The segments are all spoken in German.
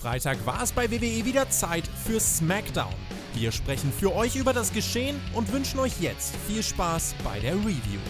Freitag war es bei WWE wieder Zeit für SmackDown. Wir sprechen für euch über das Geschehen und wünschen euch jetzt viel Spaß bei der Review.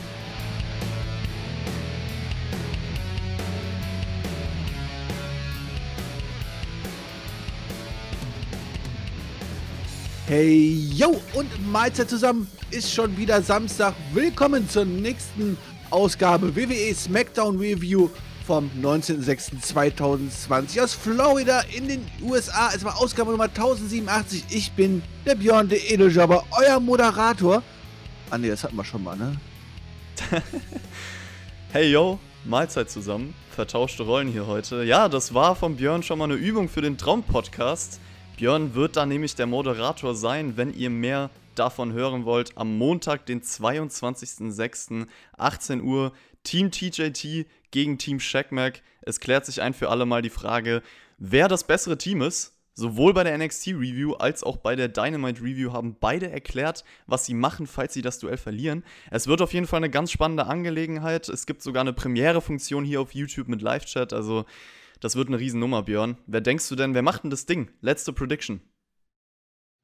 Hey, yo, und Mahlzeit zusammen. Ist schon wieder Samstag. Willkommen zur nächsten Ausgabe WWE SmackDown Review vom 19.06.2020 aus Florida in den USA. Es war Ausgabe Nummer 1087. Ich bin der Björn, der Edeljobber, euer Moderator. Ah ne, das hatten wir schon mal, ne? hey yo, Mahlzeit zusammen. Vertauschte Rollen hier heute. Ja, das war von Björn schon mal eine Übung für den Traum-Podcast. Björn wird da nämlich der Moderator sein, wenn ihr mehr davon hören wollt. Am Montag, den 22.06., 18 Uhr, Team TJT gegen Team Shackmack. Es klärt sich ein für alle mal die Frage, wer das bessere Team ist. Sowohl bei der NXT Review als auch bei der Dynamite Review haben beide erklärt, was sie machen, falls sie das Duell verlieren. Es wird auf jeden Fall eine ganz spannende Angelegenheit. Es gibt sogar eine Premiere-Funktion hier auf YouTube mit Live-Chat. Also das wird eine Riesennummer, Björn. Wer denkst du denn, wer macht denn das Ding? Letzte Prediction.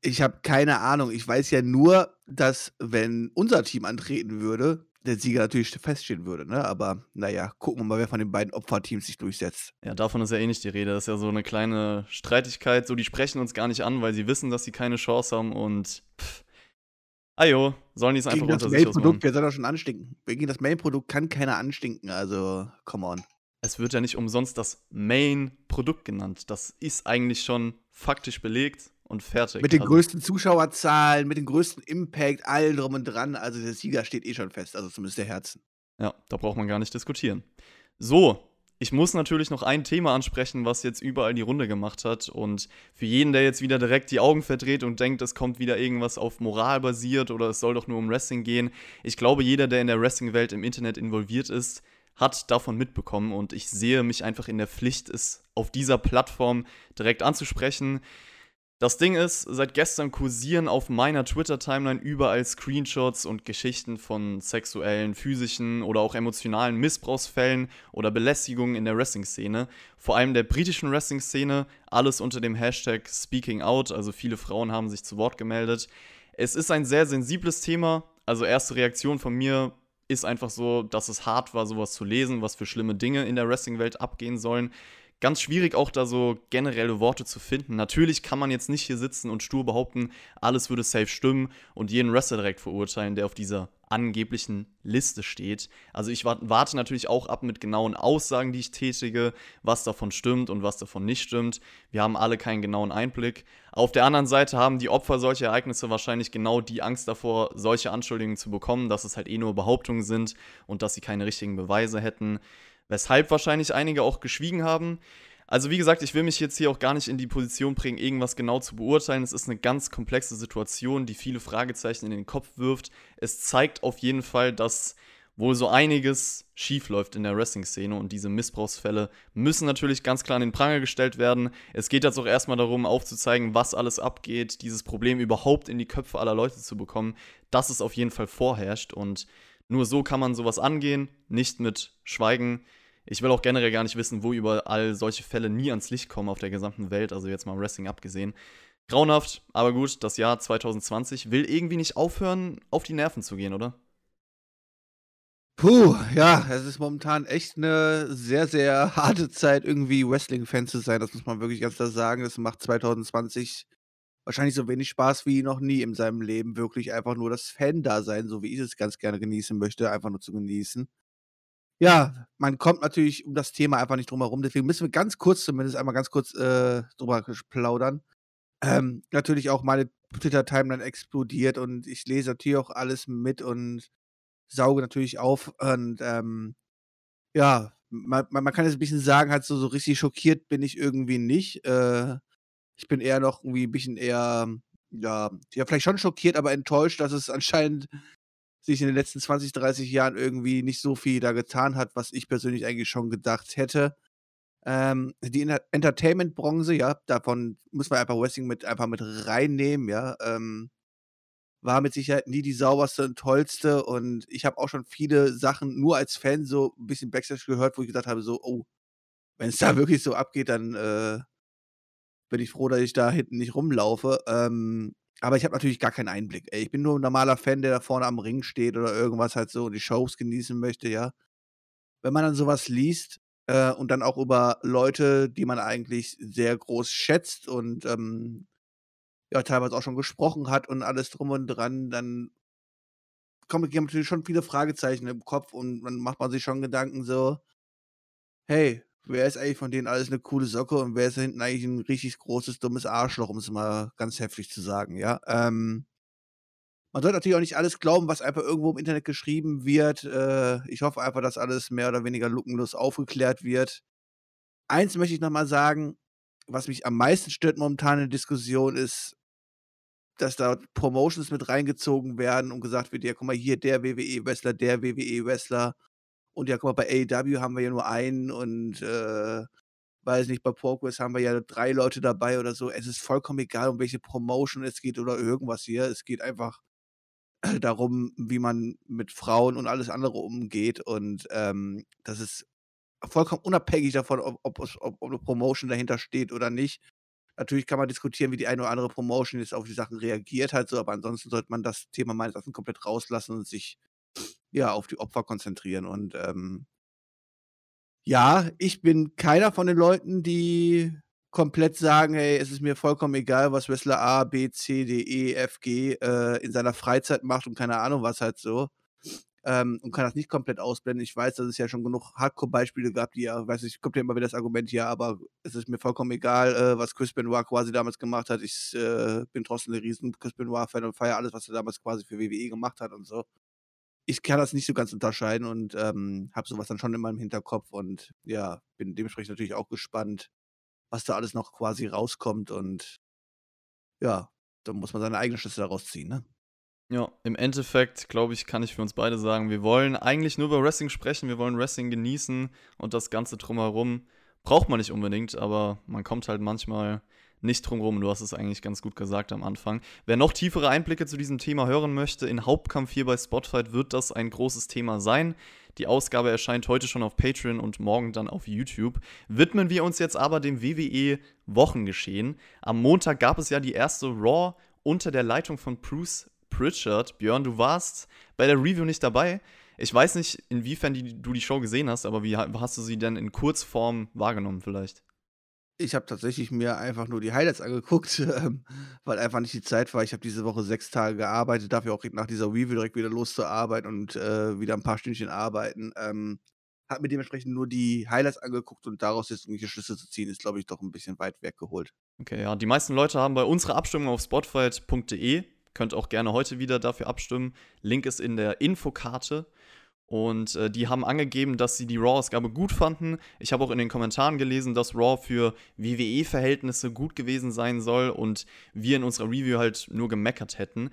Ich habe keine Ahnung. Ich weiß ja nur, dass wenn unser Team antreten würde, der Sieger natürlich feststehen würde, ne? Aber naja, gucken wir mal, wer von den beiden Opferteams sich durchsetzt. Ja, davon ist ja eh nicht die Rede. Das ist ja so eine kleine Streitigkeit. So, die sprechen uns gar nicht an, weil sie wissen, dass sie keine Chance haben und pff. Ajo, sollen die es einfach unter sich ausmachen. Wer soll doch schon anstinken? Gegen das Main-Produkt kann keiner anstinken, also come on es wird ja nicht umsonst das Main-Produkt genannt. Das ist eigentlich schon faktisch belegt und fertig. Mit den also, größten Zuschauerzahlen, mit dem größten Impact, allen drum und dran. Also der Sieger steht eh schon fest, also zumindest der Herzen. Ja, da braucht man gar nicht diskutieren. So, ich muss natürlich noch ein Thema ansprechen, was jetzt überall die Runde gemacht hat. Und für jeden, der jetzt wieder direkt die Augen verdreht und denkt, es kommt wieder irgendwas auf Moral basiert oder es soll doch nur um Wrestling gehen. Ich glaube, jeder, der in der Wrestling-Welt im Internet involviert ist, hat davon mitbekommen und ich sehe mich einfach in der Pflicht, es auf dieser Plattform direkt anzusprechen. Das Ding ist, seit gestern kursieren auf meiner Twitter-Timeline überall Screenshots und Geschichten von sexuellen, physischen oder auch emotionalen Missbrauchsfällen oder Belästigungen in der Wrestling-Szene. Vor allem der britischen Wrestling-Szene, alles unter dem Hashtag Speaking Out, also viele Frauen haben sich zu Wort gemeldet. Es ist ein sehr sensibles Thema, also erste Reaktion von mir, ist einfach so, dass es hart war, sowas zu lesen, was für schlimme Dinge in der Wrestling-Welt abgehen sollen. Ganz schwierig auch da so generelle Worte zu finden. Natürlich kann man jetzt nicht hier sitzen und stur behaupten, alles würde safe stimmen und jeden Wrestler direkt verurteilen, der auf dieser angeblichen Liste steht. Also ich warte natürlich auch ab mit genauen Aussagen, die ich tätige, was davon stimmt und was davon nicht stimmt. Wir haben alle keinen genauen Einblick. Auf der anderen Seite haben die Opfer solcher Ereignisse wahrscheinlich genau die Angst davor, solche Anschuldigungen zu bekommen, dass es halt eh nur Behauptungen sind und dass sie keine richtigen Beweise hätten. Weshalb wahrscheinlich einige auch geschwiegen haben. Also wie gesagt, ich will mich jetzt hier auch gar nicht in die Position bringen, irgendwas genau zu beurteilen. Es ist eine ganz komplexe Situation, die viele Fragezeichen in den Kopf wirft. Es zeigt auf jeden Fall, dass wohl so einiges schief läuft in der Wrestling-Szene und diese Missbrauchsfälle müssen natürlich ganz klar an den Pranger gestellt werden. Es geht jetzt auch erstmal darum, aufzuzeigen, was alles abgeht, dieses Problem überhaupt in die Köpfe aller Leute zu bekommen, dass es auf jeden Fall vorherrscht und nur so kann man sowas angehen, nicht mit Schweigen. Ich will auch generell gar nicht wissen, wo überall solche Fälle nie ans Licht kommen auf der gesamten Welt, also jetzt mal Wrestling abgesehen. Grauenhaft, aber gut, das Jahr 2020 will irgendwie nicht aufhören, auf die Nerven zu gehen, oder? Puh, ja, es ist momentan echt eine sehr, sehr harte Zeit, irgendwie Wrestling-Fan zu sein. Das muss man wirklich ganz klar sagen. Das macht 2020 wahrscheinlich so wenig Spaß wie noch nie in seinem Leben. Wirklich einfach nur das Fan-Dasein, so wie ich es ganz gerne genießen möchte, einfach nur zu genießen. Ja, man kommt natürlich um das Thema einfach nicht drum herum. Deswegen müssen wir ganz kurz zumindest einmal ganz kurz äh, drüber plaudern. Ähm, natürlich auch meine Twitter-Timeline explodiert und ich lese natürlich auch alles mit und sauge natürlich auf. Und ähm, ja, man, man, kann jetzt ein bisschen sagen, halt so, so richtig schockiert bin ich irgendwie nicht. Äh, ich bin eher noch irgendwie ein bisschen eher, ja, ja, vielleicht schon schockiert, aber enttäuscht, dass es anscheinend sich in den letzten 20, 30 Jahren irgendwie nicht so viel da getan hat, was ich persönlich eigentlich schon gedacht hätte. Ähm, die Entertainment-Branche, ja, davon muss man einfach Wrestling mit einfach mit reinnehmen, ja. Ähm, war mit Sicherheit nie die sauberste und tollste und ich habe auch schon viele Sachen nur als Fan so ein bisschen Backstage gehört, wo ich gesagt habe, so, oh, wenn es da wirklich so abgeht, dann äh, bin ich froh, dass ich da hinten nicht rumlaufe. Ähm, aber ich habe natürlich gar keinen Einblick. Ey, ich bin nur ein normaler Fan, der da vorne am Ring steht oder irgendwas halt so und die Shows genießen möchte, ja. Wenn man dann sowas liest äh, und dann auch über Leute, die man eigentlich sehr groß schätzt und ähm, ja, teilweise auch schon gesprochen hat und alles drum und dran, dann kommen natürlich schon viele Fragezeichen im Kopf und dann macht man sich schon Gedanken so, hey, wer ist eigentlich von denen alles eine coole Socke und wer ist da hinten eigentlich ein richtig großes, dummes Arschloch, um es mal ganz heftig zu sagen, ja. Ähm, man sollte natürlich auch nicht alles glauben, was einfach irgendwo im Internet geschrieben wird. Äh, ich hoffe einfach, dass alles mehr oder weniger lückenlos aufgeklärt wird. Eins möchte ich nochmal sagen, was mich am meisten stört momentan in der Diskussion ist, dass da Promotions mit reingezogen werden und gesagt wird, ja, guck mal, hier der WWE-Wrestler, der WWE-Wrestler. Und ja, guck mal, bei AEW haben wir ja nur einen und äh, weiß nicht, bei Progress haben wir ja drei Leute dabei oder so. Es ist vollkommen egal, um welche Promotion es geht oder irgendwas hier. Es geht einfach darum, wie man mit Frauen und alles andere umgeht. Und ähm, das ist vollkommen unabhängig davon, ob, ob, ob, eine Promotion dahinter steht oder nicht. Natürlich kann man diskutieren, wie die eine oder andere Promotion jetzt auf die Sachen reagiert hat, so, aber ansonsten sollte man das Thema meines Erachtens komplett rauslassen und sich ja auf die Opfer konzentrieren. Und ähm, ja, ich bin keiner von den Leuten, die komplett sagen, hey, es ist mir vollkommen egal, was Wrestler A, B, C, D, E, F, G äh, in seiner Freizeit macht und keine Ahnung was halt so ähm, und kann das nicht komplett ausblenden. Ich weiß, dass es ja schon genug Hardcore-Beispiele gab, die ja, weiß ich, kommt ja immer wieder das Argument, ja, aber es ist mir vollkommen egal, äh, was Chris Benoit quasi damals gemacht hat. Ich äh, bin trotzdem ein riesen Chris Benoit-Fan und feiere alles, was er damals quasi für WWE gemacht hat und so. Ich kann das nicht so ganz unterscheiden und ähm, habe sowas dann schon in meinem Hinterkopf und ja, bin dementsprechend natürlich auch gespannt, was da alles noch quasi rauskommt und ja, da muss man seine eigene Schlüsse daraus ziehen, ne? Ja, im Endeffekt, glaube ich, kann ich für uns beide sagen, wir wollen eigentlich nur über Wrestling sprechen, wir wollen Wrestling genießen und das Ganze drumherum braucht man nicht unbedingt, aber man kommt halt manchmal nicht drumherum. Du hast es eigentlich ganz gut gesagt am Anfang. Wer noch tiefere Einblicke zu diesem Thema hören möchte, in Hauptkampf hier bei Spotfight wird das ein großes Thema sein. Die Ausgabe erscheint heute schon auf Patreon und morgen dann auf YouTube. Widmen wir uns jetzt aber dem WWE Wochengeschehen. Am Montag gab es ja die erste Raw unter der Leitung von Bruce Pritchard. Björn, du warst bei der Review nicht dabei. Ich weiß nicht, inwiefern die, du die Show gesehen hast, aber wie hast du sie denn in Kurzform wahrgenommen vielleicht? Ich habe tatsächlich mir einfach nur die Highlights angeguckt, ähm, weil einfach nicht die Zeit war. Ich habe diese Woche sechs Tage gearbeitet, dafür auch nach dieser Review direkt wieder loszuarbeiten und äh, wieder ein paar Stündchen arbeiten. Ähm, habe mir dementsprechend nur die Highlights angeguckt und daraus jetzt irgendwelche Schlüsse zu ziehen, ist, glaube ich, doch ein bisschen weit weggeholt. Okay, ja, die meisten Leute haben bei unserer Abstimmung auf spotfight.de Könnt auch gerne heute wieder dafür abstimmen. Link ist in der Infokarte. Und äh, die haben angegeben, dass sie die Raw-Ausgabe gut fanden. Ich habe auch in den Kommentaren gelesen, dass Raw für WWE-Verhältnisse gut gewesen sein soll und wir in unserer Review halt nur gemeckert hätten.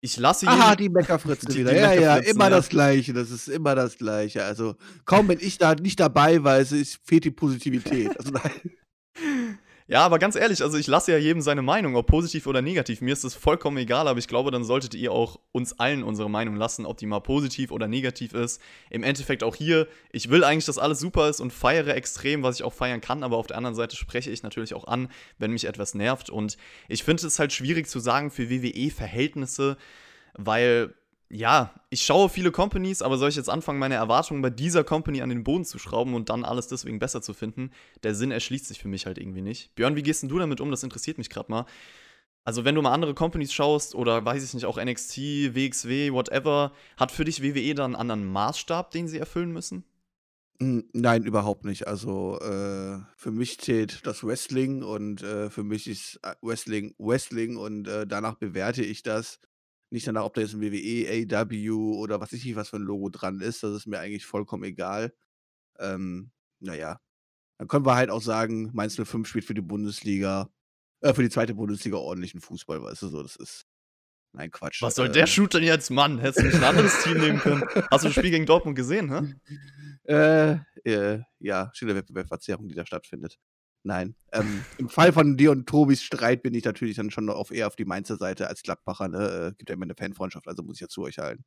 Ich lasse Aha, die Meckerfritzen die, wieder. Die ja, ja, immer ja. das Gleiche. Das ist immer das Gleiche. Also, kaum bin ich da nicht dabei, weil es fehlt die Positivität. Also, nein. Ja, aber ganz ehrlich, also ich lasse ja jedem seine Meinung, ob positiv oder negativ. Mir ist das vollkommen egal, aber ich glaube, dann solltet ihr auch uns allen unsere Meinung lassen, ob die mal positiv oder negativ ist. Im Endeffekt auch hier, ich will eigentlich, dass alles super ist und feiere extrem, was ich auch feiern kann, aber auf der anderen Seite spreche ich natürlich auch an, wenn mich etwas nervt. Und ich finde es halt schwierig zu sagen für WWE-Verhältnisse, weil ja, ich schaue viele Companies, aber soll ich jetzt anfangen, meine Erwartungen bei dieser Company an den Boden zu schrauben und dann alles deswegen besser zu finden? Der Sinn erschließt sich für mich halt irgendwie nicht. Björn, wie gehst denn du damit um? Das interessiert mich gerade mal. Also, wenn du mal andere Companies schaust oder weiß ich nicht, auch NXT, WXW, whatever, hat für dich WWE dann einen anderen Maßstab, den sie erfüllen müssen? Nein, überhaupt nicht. Also äh, für mich zählt das Wrestling und äh, für mich ist äh, Wrestling Wrestling und äh, danach bewerte ich das. Nicht danach, ob da jetzt ein WWE, AW oder was ich was für ein Logo dran ist. Das ist mir eigentlich vollkommen egal. Ähm, naja. Dann können wir halt auch sagen, Mainz 05 spielt für die Bundesliga, äh, für die zweite Bundesliga ordentlichen Fußball, weißt du so, das ist. Nein, Quatsch. Was soll äh, der Shoot denn jetzt, Mann? Hättest du nicht ein anderes Team nehmen können? Hast du das Spiel gegen Dortmund gesehen, hä? Äh, äh, ja, stille Wettbewerbsverzerrung, die da stattfindet. Nein. Ähm, Im Fall von dir und Tobis Streit bin ich natürlich dann schon auf, eher auf die Mainzer Seite als Gladbacher. Ne? Äh, gibt ja immer eine Fanfreundschaft, also muss ich ja zu euch halten.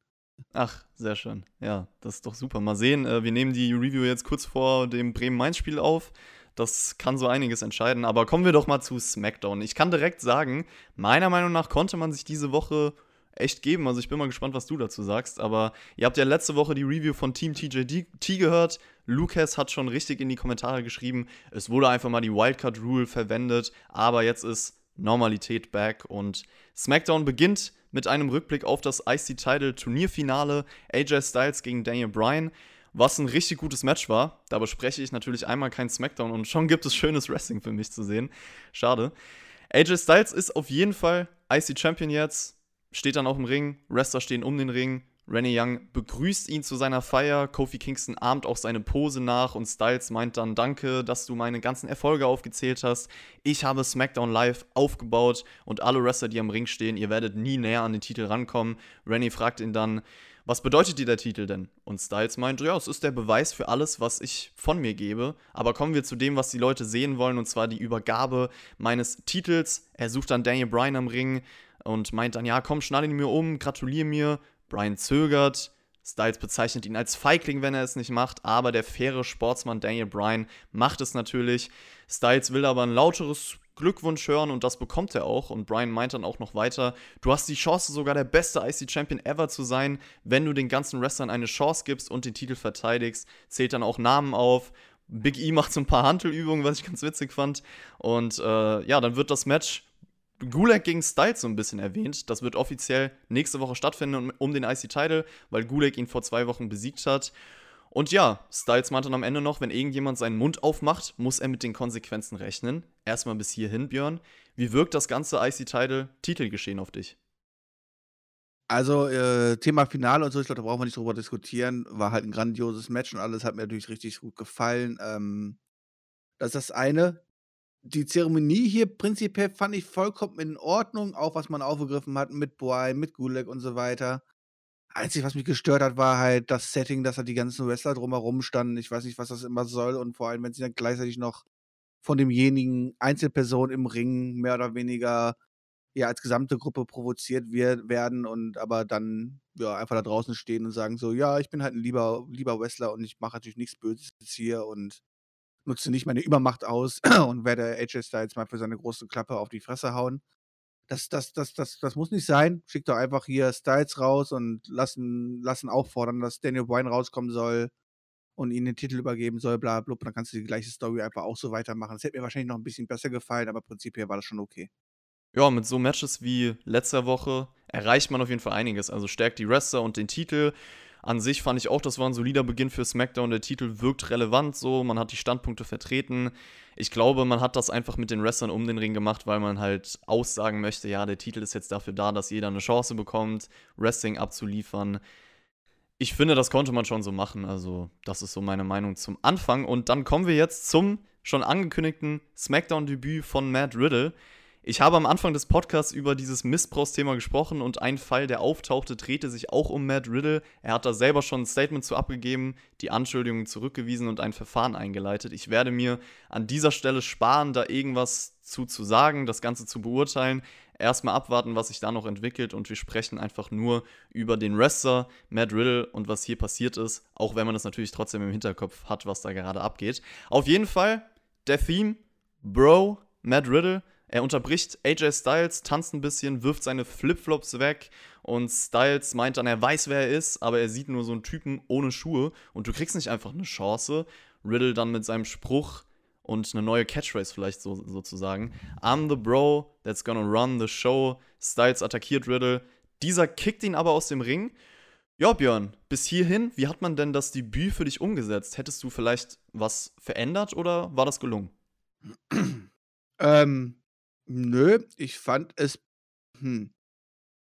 Ach, sehr schön. Ja, das ist doch super. Mal sehen. Äh, wir nehmen die Review jetzt kurz vor dem Bremen-Mainz-Spiel auf. Das kann so einiges entscheiden. Aber kommen wir doch mal zu SmackDown. Ich kann direkt sagen, meiner Meinung nach konnte man sich diese Woche echt geben. Also ich bin mal gespannt, was du dazu sagst. Aber ihr habt ja letzte Woche die Review von Team TJT gehört. Lucas hat schon richtig in die Kommentare geschrieben, es wurde einfach mal die Wildcard Rule verwendet, aber jetzt ist Normalität back und SmackDown beginnt mit einem Rückblick auf das IC Title Turnierfinale AJ Styles gegen Daniel Bryan, was ein richtig gutes Match war. Da bespreche ich natürlich einmal kein SmackDown und schon gibt es schönes Wrestling für mich zu sehen. Schade. AJ Styles ist auf jeden Fall IC Champion jetzt steht dann auch im Ring, Wrestler stehen um den Ring. Rennie Young begrüßt ihn zu seiner Feier, Kofi Kingston ahmt auch seine Pose nach und Styles meint dann, danke, dass du meine ganzen Erfolge aufgezählt hast. Ich habe SmackDown Live aufgebaut und alle Wrestler, die am Ring stehen, ihr werdet nie näher an den Titel rankommen. Rennie fragt ihn dann, was bedeutet dir der Titel denn? Und Styles meint, ja, es ist der Beweis für alles, was ich von mir gebe. Aber kommen wir zu dem, was die Leute sehen wollen, und zwar die Übergabe meines Titels. Er sucht dann Daniel Bryan am Ring und meint dann, ja, komm, schneide ihn mir um, gratuliere mir. Brian zögert. Styles bezeichnet ihn als Feigling, wenn er es nicht macht, aber der faire Sportsmann Daniel Bryan macht es natürlich. Styles will aber ein lauteres Glückwunsch hören und das bekommt er auch. Und Bryan meint dann auch noch weiter: Du hast die Chance, sogar der beste IC-Champion ever zu sein, wenn du den ganzen Wrestlern eine Chance gibst und den Titel verteidigst. Zählt dann auch Namen auf. Big E macht so ein paar Handelübungen, was ich ganz witzig fand. Und äh, ja, dann wird das Match Gulag gegen Styles so ein bisschen erwähnt. Das wird offiziell nächste Woche stattfinden um den IC-Title, weil Gulag ihn vor zwei Wochen besiegt hat. Und ja, Styles meinte am Ende noch, wenn irgendjemand seinen Mund aufmacht, muss er mit den Konsequenzen rechnen. Erstmal bis hierhin, Björn. Wie wirkt das ganze IC-Title-Titelgeschehen auf dich? Also, äh, Thema Finale und so, ich glaube, da brauchen wir nicht drüber diskutieren. War halt ein grandioses Match und alles hat mir natürlich richtig gut gefallen. Ähm, das ist das eine die Zeremonie hier prinzipiell fand ich vollkommen in Ordnung, auch was man aufgegriffen hat mit Boy, mit Gulag und so weiter. Einzig, was mich gestört hat, war halt das Setting, dass da die ganzen Wrestler drumherum standen. Ich weiß nicht, was das immer soll und vor allem, wenn sie dann gleichzeitig noch von demjenigen Einzelperson im Ring mehr oder weniger ja als gesamte Gruppe provoziert wird, werden und aber dann ja einfach da draußen stehen und sagen so, ja, ich bin halt ein lieber, lieber Wrestler und ich mache natürlich nichts Böses hier und nutze nicht meine Übermacht aus und werde AJ Styles mal für seine große Klappe auf die Fresse hauen. Das, das, das, das, das muss nicht sein. Schick doch einfach hier Styles raus und lassen, lassen auffordern, dass Daniel Bryan rauskommen soll und ihnen den Titel übergeben soll, bla, bla, Dann kannst du die gleiche Story einfach auch so weitermachen. Das hätte mir wahrscheinlich noch ein bisschen besser gefallen, aber prinzipiell war das schon okay. Ja, mit so Matches wie letzter Woche erreicht man auf jeden Fall einiges. Also stärkt die Wrestler und den Titel. An sich fand ich auch, das war ein solider Beginn für SmackDown. Der Titel wirkt relevant so, man hat die Standpunkte vertreten. Ich glaube, man hat das einfach mit den Wrestlern um den Ring gemacht, weil man halt aussagen möchte, ja, der Titel ist jetzt dafür da, dass jeder eine Chance bekommt, Wrestling abzuliefern. Ich finde, das konnte man schon so machen. Also, das ist so meine Meinung zum Anfang. Und dann kommen wir jetzt zum schon angekündigten SmackDown-Debüt von Matt Riddle. Ich habe am Anfang des Podcasts über dieses Missbrauchsthema gesprochen und ein Fall, der auftauchte, drehte sich auch um Matt Riddle. Er hat da selber schon ein Statement zu abgegeben, die Anschuldigungen zurückgewiesen und ein Verfahren eingeleitet. Ich werde mir an dieser Stelle sparen, da irgendwas zu, zu sagen, das Ganze zu beurteilen. Erstmal abwarten, was sich da noch entwickelt und wir sprechen einfach nur über den Wrestler Matt Riddle und was hier passiert ist, auch wenn man das natürlich trotzdem im Hinterkopf hat, was da gerade abgeht. Auf jeden Fall der Theme, Bro, Matt Riddle er unterbricht AJ Styles, tanzt ein bisschen, wirft seine Flipflops weg und Styles meint dann, er weiß, wer er ist, aber er sieht nur so einen Typen ohne Schuhe und du kriegst nicht einfach eine Chance. Riddle dann mit seinem Spruch und eine neue Catchphrase vielleicht so, sozusagen. I'm the bro that's gonna run the show. Styles attackiert Riddle. Dieser kickt ihn aber aus dem Ring. Ja, Björn, bis hierhin, wie hat man denn das Debüt für dich umgesetzt? Hättest du vielleicht was verändert oder war das gelungen? ähm, Nö, ich fand es hm.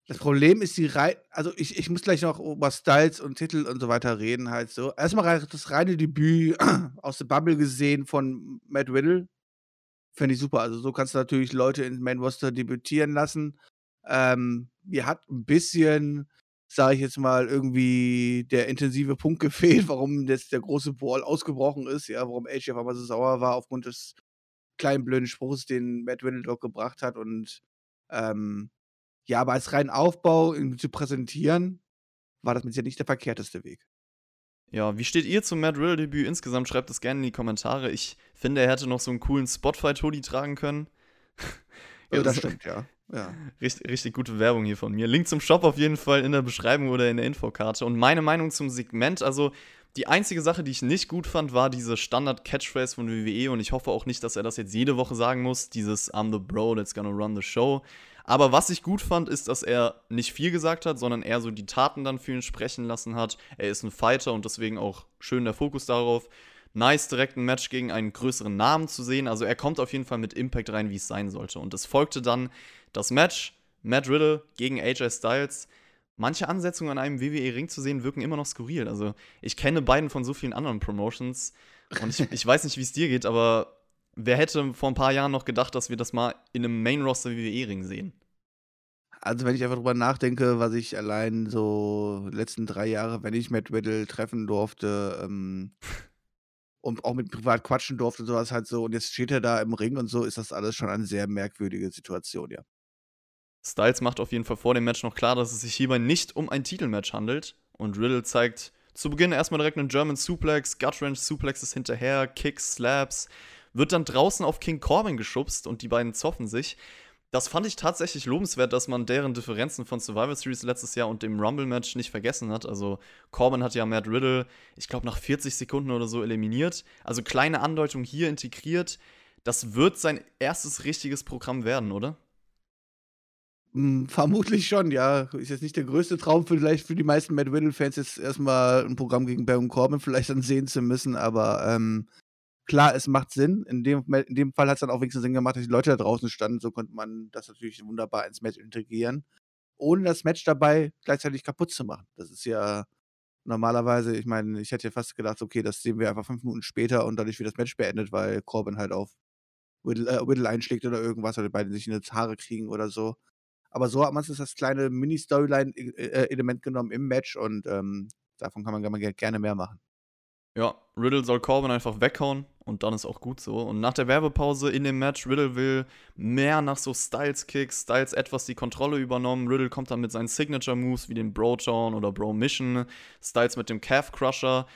Das Problem ist die rei also, ich ich muss gleich noch über Styles und Titel und so weiter reden halt so. Erstmal das reine Debüt aus der Bubble gesehen von Matt Riddle. Finde ich super. Also, so kannst du natürlich Leute in Main Roster debütieren lassen. Ähm, mir hat ein bisschen, sage ich jetzt mal, irgendwie der intensive Punkt gefehlt, warum jetzt der große Ball ausgebrochen ist, ja, warum AJ auf einmal so sauer war aufgrund des kleinen blöden Spruchs, den Matt Riddle gebracht hat. Und ähm, ja, aber als reinen Aufbau ihn zu präsentieren, war das mit sicher nicht der verkehrteste Weg. Ja, wie steht ihr zum Matt Riddle-Debüt insgesamt? Schreibt es gerne in die Kommentare. Ich finde, er hätte noch so einen coolen Spotify-Hoodie tragen können. ja, das stimmt, ja. ja. Richtig, richtig gute Werbung hier von mir. Link zum Shop auf jeden Fall in der Beschreibung oder in der Infokarte. Und meine Meinung zum Segment, also die einzige Sache, die ich nicht gut fand, war diese Standard-Catchphrase von WWE und ich hoffe auch nicht, dass er das jetzt jede Woche sagen muss, dieses I'm the bro that's gonna run the show. Aber was ich gut fand, ist, dass er nicht viel gesagt hat, sondern eher so die Taten dann für ihn sprechen lassen hat. Er ist ein Fighter und deswegen auch schön der Fokus darauf. Nice, direkt ein Match gegen einen größeren Namen zu sehen. Also er kommt auf jeden Fall mit Impact rein, wie es sein sollte. Und es folgte dann das Match Matt Riddle gegen AJ Styles manche Ansetzungen an einem WWE-Ring zu sehen, wirken immer noch skurril. Also, ich kenne beiden von so vielen anderen Promotions und ich, ich weiß nicht, wie es dir geht, aber wer hätte vor ein paar Jahren noch gedacht, dass wir das mal in einem Main-Roster-WWE-Ring sehen? Also, wenn ich einfach drüber nachdenke, was ich allein so letzten drei Jahre, wenn ich Matt Riddle treffen durfte, ähm, und auch mit privat quatschen durfte, sowas halt so, und jetzt steht er da im Ring und so, ist das alles schon eine sehr merkwürdige Situation, ja. Styles macht auf jeden Fall vor dem Match noch klar, dass es sich hierbei nicht um ein Titelmatch handelt. Und Riddle zeigt zu Beginn erstmal direkt einen German Suplex, Gut-Wrench Suplexes hinterher, Kicks, Slaps, wird dann draußen auf King Corbin geschubst und die beiden zoffen sich. Das fand ich tatsächlich lobenswert, dass man deren Differenzen von Survivor Series letztes Jahr und dem Rumble-Match nicht vergessen hat. Also Corbin hat ja Matt Riddle, ich glaube, nach 40 Sekunden oder so eliminiert. Also kleine Andeutung hier integriert. Das wird sein erstes richtiges Programm werden, oder? Hm, vermutlich schon, ja. Ist jetzt nicht der größte Traum vielleicht für die meisten Matt Riddle-Fans, jetzt erstmal ein Programm gegen Baron Corbin vielleicht dann sehen zu müssen, aber ähm, klar, es macht Sinn. In dem, in dem Fall hat es dann auch wenigstens Sinn gemacht, dass die Leute da draußen standen. So konnte man das natürlich wunderbar ins Match integrieren, ohne das Match dabei gleichzeitig kaputt zu machen. Das ist ja normalerweise, ich meine, ich hätte ja fast gedacht, okay, das sehen wir einfach fünf Minuten später und dadurch wird das Match beendet, weil Corbin halt auf Riddle, äh, Riddle einschlägt oder irgendwas oder die beiden sich in die Haare kriegen oder so. Aber so hat man es das kleine Mini-Storyline-Element genommen im Match und ähm, davon kann man gerne mehr machen. Ja, Riddle soll Corbin einfach weghauen und dann ist auch gut so. Und nach der Werbepause in dem Match, Riddle will mehr nach so Styles-Kicks, Styles etwas die Kontrolle übernommen. Riddle kommt dann mit seinen Signature-Moves wie dem Bro-Town oder Bro-Mission, Styles mit dem Calf-Crusher.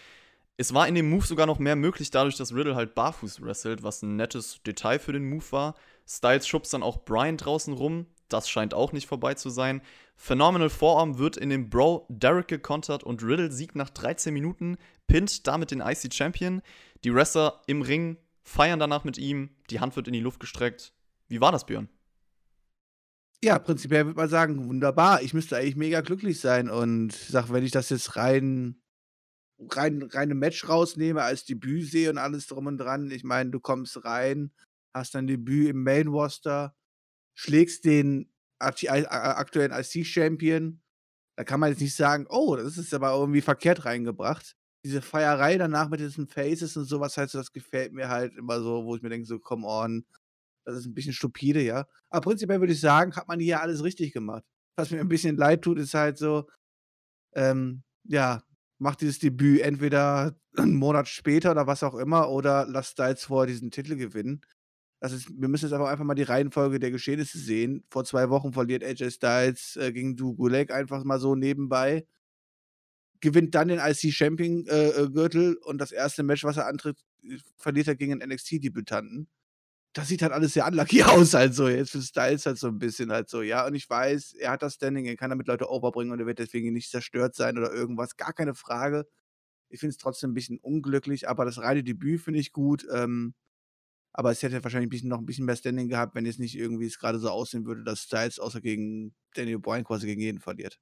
Es war in dem Move sogar noch mehr möglich, dadurch, dass Riddle halt barfuß wrestelt, was ein nettes Detail für den Move war. Styles schubst dann auch Brian draußen rum, das scheint auch nicht vorbei zu sein. Phenomenal Forearm wird in dem Bro Derek gekontert und Riddle siegt nach 13 Minuten, pinnt damit den IC Champion. Die Wrestler im Ring feiern danach mit ihm, die Hand wird in die Luft gestreckt. Wie war das, Björn? Ja, prinzipiell würde man sagen, wunderbar. Ich müsste eigentlich mega glücklich sein und sag, wenn ich das jetzt rein rein reine Match rausnehme als Debüt sehe und alles drum und dran. Ich meine, du kommst rein, hast dein Debüt im Main Roster, schlägst den aktuellen IC-Champion, da kann man jetzt nicht sagen, oh, das ist aber irgendwie verkehrt reingebracht. Diese Feierei danach mit diesen Faces und sowas halt das gefällt mir halt immer so, wo ich mir denke, so, come on, das ist ein bisschen stupide, ja. Aber prinzipiell würde ich sagen, hat man hier alles richtig gemacht. Was mir ein bisschen leid tut, ist halt so, ähm, ja, macht dieses Debüt entweder einen Monat später oder was auch immer oder lasst jetzt vorher diesen Titel gewinnen. Das ist, wir müssen jetzt aber einfach mal die Reihenfolge der Geschehnisse sehen. Vor zwei Wochen verliert AJ Styles äh, gegen Du Gulek einfach mal so nebenbei. Gewinnt dann den IC-Champion-Gürtel äh, äh und das erste Match, was er antritt, äh, verliert er gegen einen NXT-Debütanten. Das sieht halt alles sehr unlucky aus, halt so. Jetzt für Styles halt so ein bisschen halt so, ja. Und ich weiß, er hat das Standing, er kann damit Leute overbringen und er wird deswegen nicht zerstört sein oder irgendwas. Gar keine Frage. Ich finde es trotzdem ein bisschen unglücklich, aber das reine Debüt finde ich gut. Ähm, aber es hätte wahrscheinlich ein bisschen, noch ein bisschen mehr Standing gehabt, wenn es nicht irgendwie es gerade so aussehen würde, dass Styles außer gegen Daniel Bryan quasi gegen jeden verliert.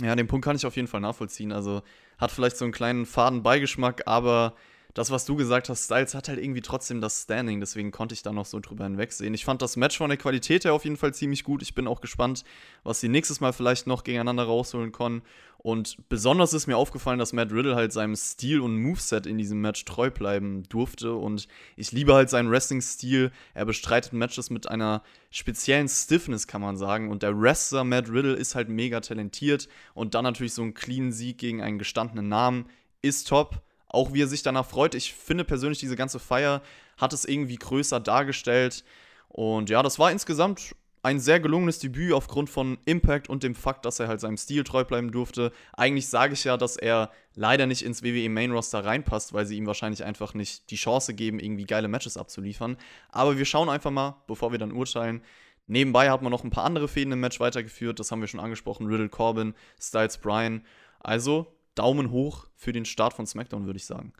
Ja, den Punkt kann ich auf jeden Fall nachvollziehen. Also hat vielleicht so einen kleinen faden Beigeschmack, aber das, was du gesagt hast, Styles hat halt irgendwie trotzdem das Standing, deswegen konnte ich da noch so drüber hinwegsehen. Ich fand das Match von der Qualität her auf jeden Fall ziemlich gut. Ich bin auch gespannt, was sie nächstes Mal vielleicht noch gegeneinander rausholen können. Und besonders ist mir aufgefallen, dass Matt Riddle halt seinem Stil und Moveset in diesem Match treu bleiben durfte. Und ich liebe halt seinen Wrestling-Stil. Er bestreitet Matches mit einer speziellen Stiffness, kann man sagen. Und der Wrestler Matt Riddle ist halt mega talentiert. Und dann natürlich so ein clean Sieg gegen einen gestandenen Namen ist top auch wie er sich danach freut. Ich finde persönlich, diese ganze Feier hat es irgendwie größer dargestellt. Und ja, das war insgesamt ein sehr gelungenes Debüt aufgrund von Impact und dem Fakt, dass er halt seinem Stil treu bleiben durfte. Eigentlich sage ich ja, dass er leider nicht ins WWE Main Roster reinpasst, weil sie ihm wahrscheinlich einfach nicht die Chance geben, irgendwie geile Matches abzuliefern. Aber wir schauen einfach mal, bevor wir dann urteilen. Nebenbei hat man noch ein paar andere Fäden im Match weitergeführt, das haben wir schon angesprochen. Riddle Corbin, Styles Bryan. Also Daumen hoch für den Start von SmackDown, würde ich sagen.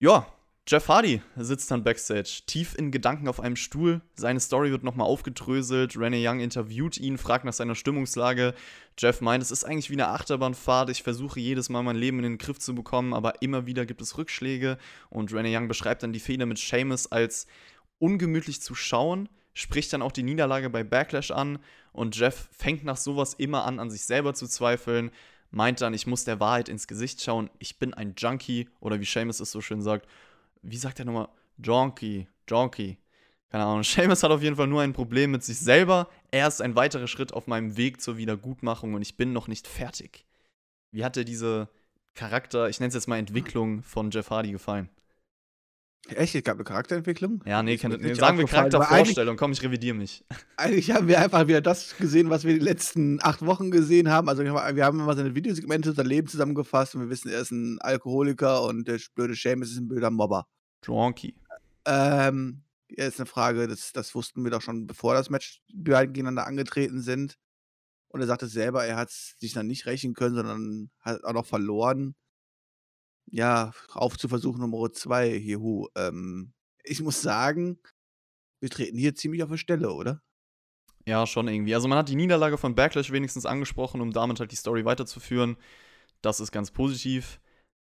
Ja, Jeff Hardy sitzt dann backstage, tief in Gedanken auf einem Stuhl. Seine Story wird nochmal aufgedröselt. Renee Young interviewt ihn, fragt nach seiner Stimmungslage. Jeff meint, es ist eigentlich wie eine Achterbahnfahrt. Ich versuche jedes Mal mein Leben in den Griff zu bekommen, aber immer wieder gibt es Rückschläge. Und Renee Young beschreibt dann die Fehler mit Seamus als ungemütlich zu schauen, spricht dann auch die Niederlage bei Backlash an. Und Jeff fängt nach sowas immer an, an sich selber zu zweifeln. Meint dann, ich muss der Wahrheit ins Gesicht schauen. Ich bin ein Junkie. Oder wie Seamus es so schön sagt wie sagt er nochmal? Jonky, Jonky. Keine Ahnung. Seamus hat auf jeden Fall nur ein Problem mit sich selber. Er ist ein weiterer Schritt auf meinem Weg zur Wiedergutmachung und ich bin noch nicht fertig. Wie hat dir diese Charakter, ich nenne es jetzt mal Entwicklung von Jeff Hardy gefallen? Echt? Es gab eine Charakterentwicklung? Ja, nee, kann, nee sagen wir Charaktervorstellung. Komm, ich revidiere mich. Eigentlich haben wir einfach wieder das gesehen, was wir die letzten acht Wochen gesehen haben. Also wir haben immer seine Videosegmente, sein Leben zusammengefasst und wir wissen, er ist ein Alkoholiker und der blöde Seamus ist ein blöder Mobber. Dronky. Ähm, ja, ist eine Frage, das, das wussten wir doch schon, bevor das Match die beiden gegeneinander angetreten sind. Und er sagte selber, er hat sich dann nicht rächen können, sondern hat auch noch verloren ja, auf zu Versuch Nummer zwei, juhu. Ähm, ich muss sagen, wir treten hier ziemlich auf der Stelle, oder? Ja, schon irgendwie. Also man hat die Niederlage von Backlash wenigstens angesprochen, um damit halt die Story weiterzuführen. Das ist ganz positiv.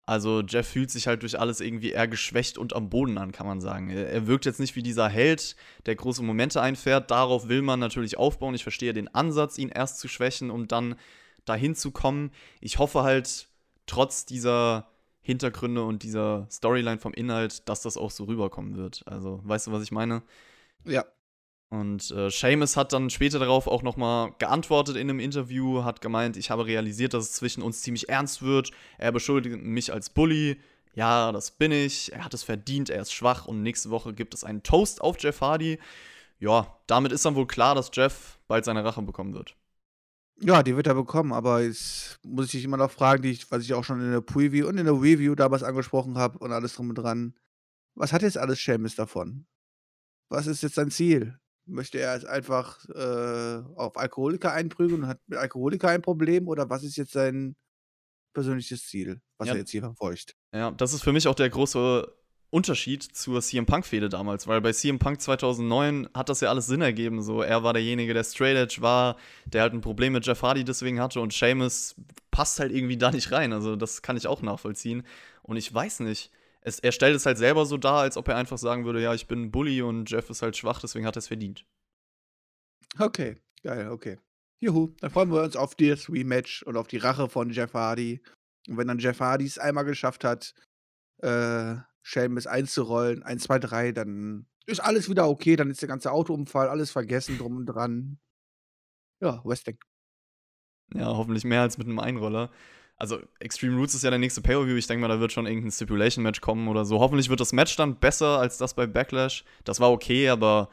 Also Jeff fühlt sich halt durch alles irgendwie eher geschwächt und am Boden an, kann man sagen. Er wirkt jetzt nicht wie dieser Held, der große Momente einfährt. Darauf will man natürlich aufbauen. Ich verstehe den Ansatz, ihn erst zu schwächen, um dann dahin zu kommen. Ich hoffe halt, trotz dieser Hintergründe und dieser Storyline vom Inhalt, dass das auch so rüberkommen wird. Also, weißt du, was ich meine? Ja. Und äh, Seamus hat dann später darauf auch nochmal geantwortet in einem Interview, hat gemeint, ich habe realisiert, dass es zwischen uns ziemlich ernst wird. Er beschuldigt mich als Bully. Ja, das bin ich. Er hat es verdient, er ist schwach und nächste Woche gibt es einen Toast auf Jeff Hardy. Ja, damit ist dann wohl klar, dass Jeff bald seine Rache bekommen wird. Ja, die wird er bekommen, aber jetzt muss ich dich immer noch fragen, die ich, was ich auch schon in der Preview und in der Review damals angesprochen habe und alles drum und dran. Was hat jetzt alles Seamus davon? Was ist jetzt sein Ziel? Möchte er jetzt einfach äh, auf Alkoholiker einprügeln und hat mit Alkoholiker ein Problem oder was ist jetzt sein persönliches Ziel, was Ja. er jetzt hier verfolgt? Ja, das ist für mich auch der große Unterschied zur CM Punk-Fehde damals, weil bei CM Punk 2009 hat das ja alles Sinn ergeben. So, er war derjenige, der Straight Edge war, der halt ein Problem mit Jeff Hardy deswegen hatte und Seamus passt halt irgendwie da nicht rein. Also, das kann ich auch nachvollziehen. Und ich weiß nicht. Es, er stellt es halt selber so dar, als ob er einfach sagen würde: Ja, ich bin ein Bully und Jeff ist halt schwach, deswegen hat er es verdient. Okay, geil, okay. Juhu, dann freuen wir uns auf das Rematch und auf die Rache von Jeff Hardy. Und wenn dann Jeff Hardy es einmal geschafft hat, äh, Seamus einzurollen, 1, 2, 3, dann ist alles wieder okay, dann ist der ganze Autounfall, alles vergessen drum und dran. Ja, Wrestling. Ja, hoffentlich mehr als mit einem Einroller. Also, Extreme Roots ist ja der nächste Pay-Per-View. Ich denke mal, da wird schon irgendein Stipulation-Match kommen oder so. Hoffentlich wird das Match dann besser als das bei Backlash. Das war okay, aber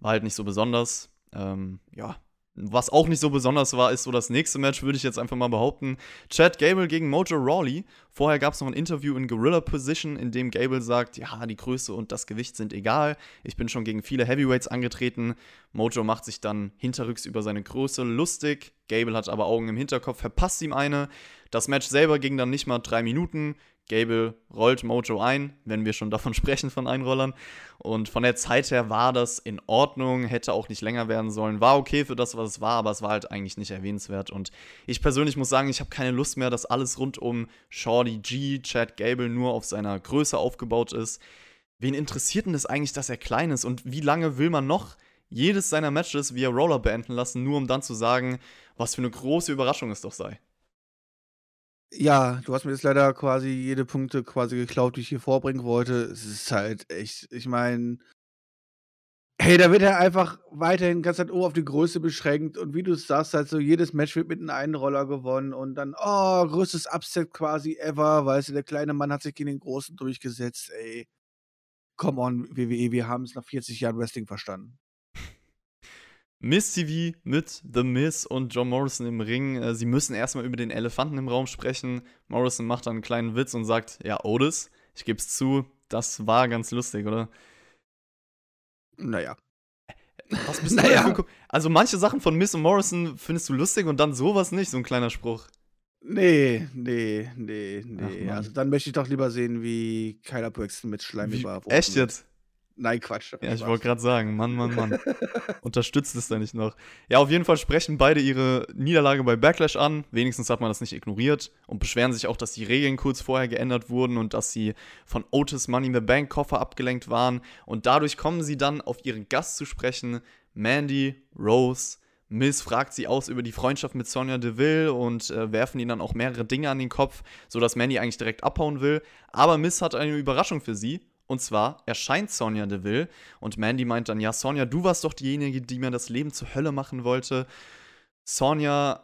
war halt nicht so besonders. Ähm, ja, was auch nicht so besonders war, ist so das nächste Match, würde ich jetzt einfach mal behaupten. Chad Gable gegen Mojo Rawley. Vorher gab es noch ein Interview in Gorilla Position, in dem Gable sagt, ja, die Größe und das Gewicht sind egal. Ich bin schon gegen viele Heavyweights angetreten. Mojo macht sich dann hinterrücks über seine Größe lustig. Gable hat aber Augen im Hinterkopf, verpasst ihm eine. Das Match selber ging dann nicht mal drei Minuten. Gable rollt Mojo ein, wenn wir schon davon sprechen von Einrollern. Und von der Zeit her war das in Ordnung, hätte auch nicht länger werden sollen. War okay für das, was es war, aber es war halt eigentlich nicht erwähnenswert. Und ich persönlich muss sagen, ich habe keine Lust mehr, dass alles rund um Shorty G, Chad Gable nur auf seiner Größe aufgebaut ist. Wen interessiert denn das eigentlich, dass er klein ist? Und wie lange will man noch jedes seiner Matches via Roller beenden lassen, nur um dann zu sagen, was für eine große Überraschung es doch sei? Ja, du hast mir jetzt leider quasi jede Punkte quasi geklaut, die ich hier vorbringen wollte. Es ist halt echt, ich meine, hey, da wird er einfach weiterhin ganz halt auf die Größe beschränkt und wie du es sagst, halt so jedes Match wird mit einem Einroller gewonnen und dann, oh, größtes Upset quasi ever, weißt du, der kleine Mann hat sich gegen den Großen durchgesetzt, ey. Come on, WWE, wir haben es nach 40 Jahren Wrestling verstanden. Miss TV mit The Miss und John Morrison im Ring. Äh, sie müssen erstmal über den Elefanten im Raum sprechen. Morrison macht dann einen kleinen Witz und sagt: Ja, Otis, ich geb's zu, das war ganz lustig, oder? Naja. Was bist du naja. für Also, manche Sachen von Miss und Morrison findest du lustig und dann sowas nicht, so ein kleiner Spruch. Nee, nee, nee, nee. also, dann möchte ich doch lieber sehen, wie Kyler Braxton mit Schleim überworfen Echt jetzt? Nein, Quatsch. Ja, ich wollte gerade sagen, Mann, Mann, Mann. Unterstützt es da nicht noch. Ja, auf jeden Fall sprechen beide ihre Niederlage bei Backlash an. Wenigstens hat man das nicht ignoriert und beschweren sich auch, dass die Regeln kurz vorher geändert wurden und dass sie von Otis Money in the Bank Koffer abgelenkt waren. Und dadurch kommen sie dann auf ihren Gast zu sprechen, Mandy Rose. Miss fragt sie aus über die Freundschaft mit Sonja Deville und äh, werfen ihnen dann auch mehrere Dinge an den Kopf, sodass Mandy eigentlich direkt abhauen will. Aber Miss hat eine Überraschung für sie und zwar erscheint Sonja Deville und Mandy meint dann, ja, Sonja, du warst doch diejenige, die mir das Leben zur Hölle machen wollte. Sonja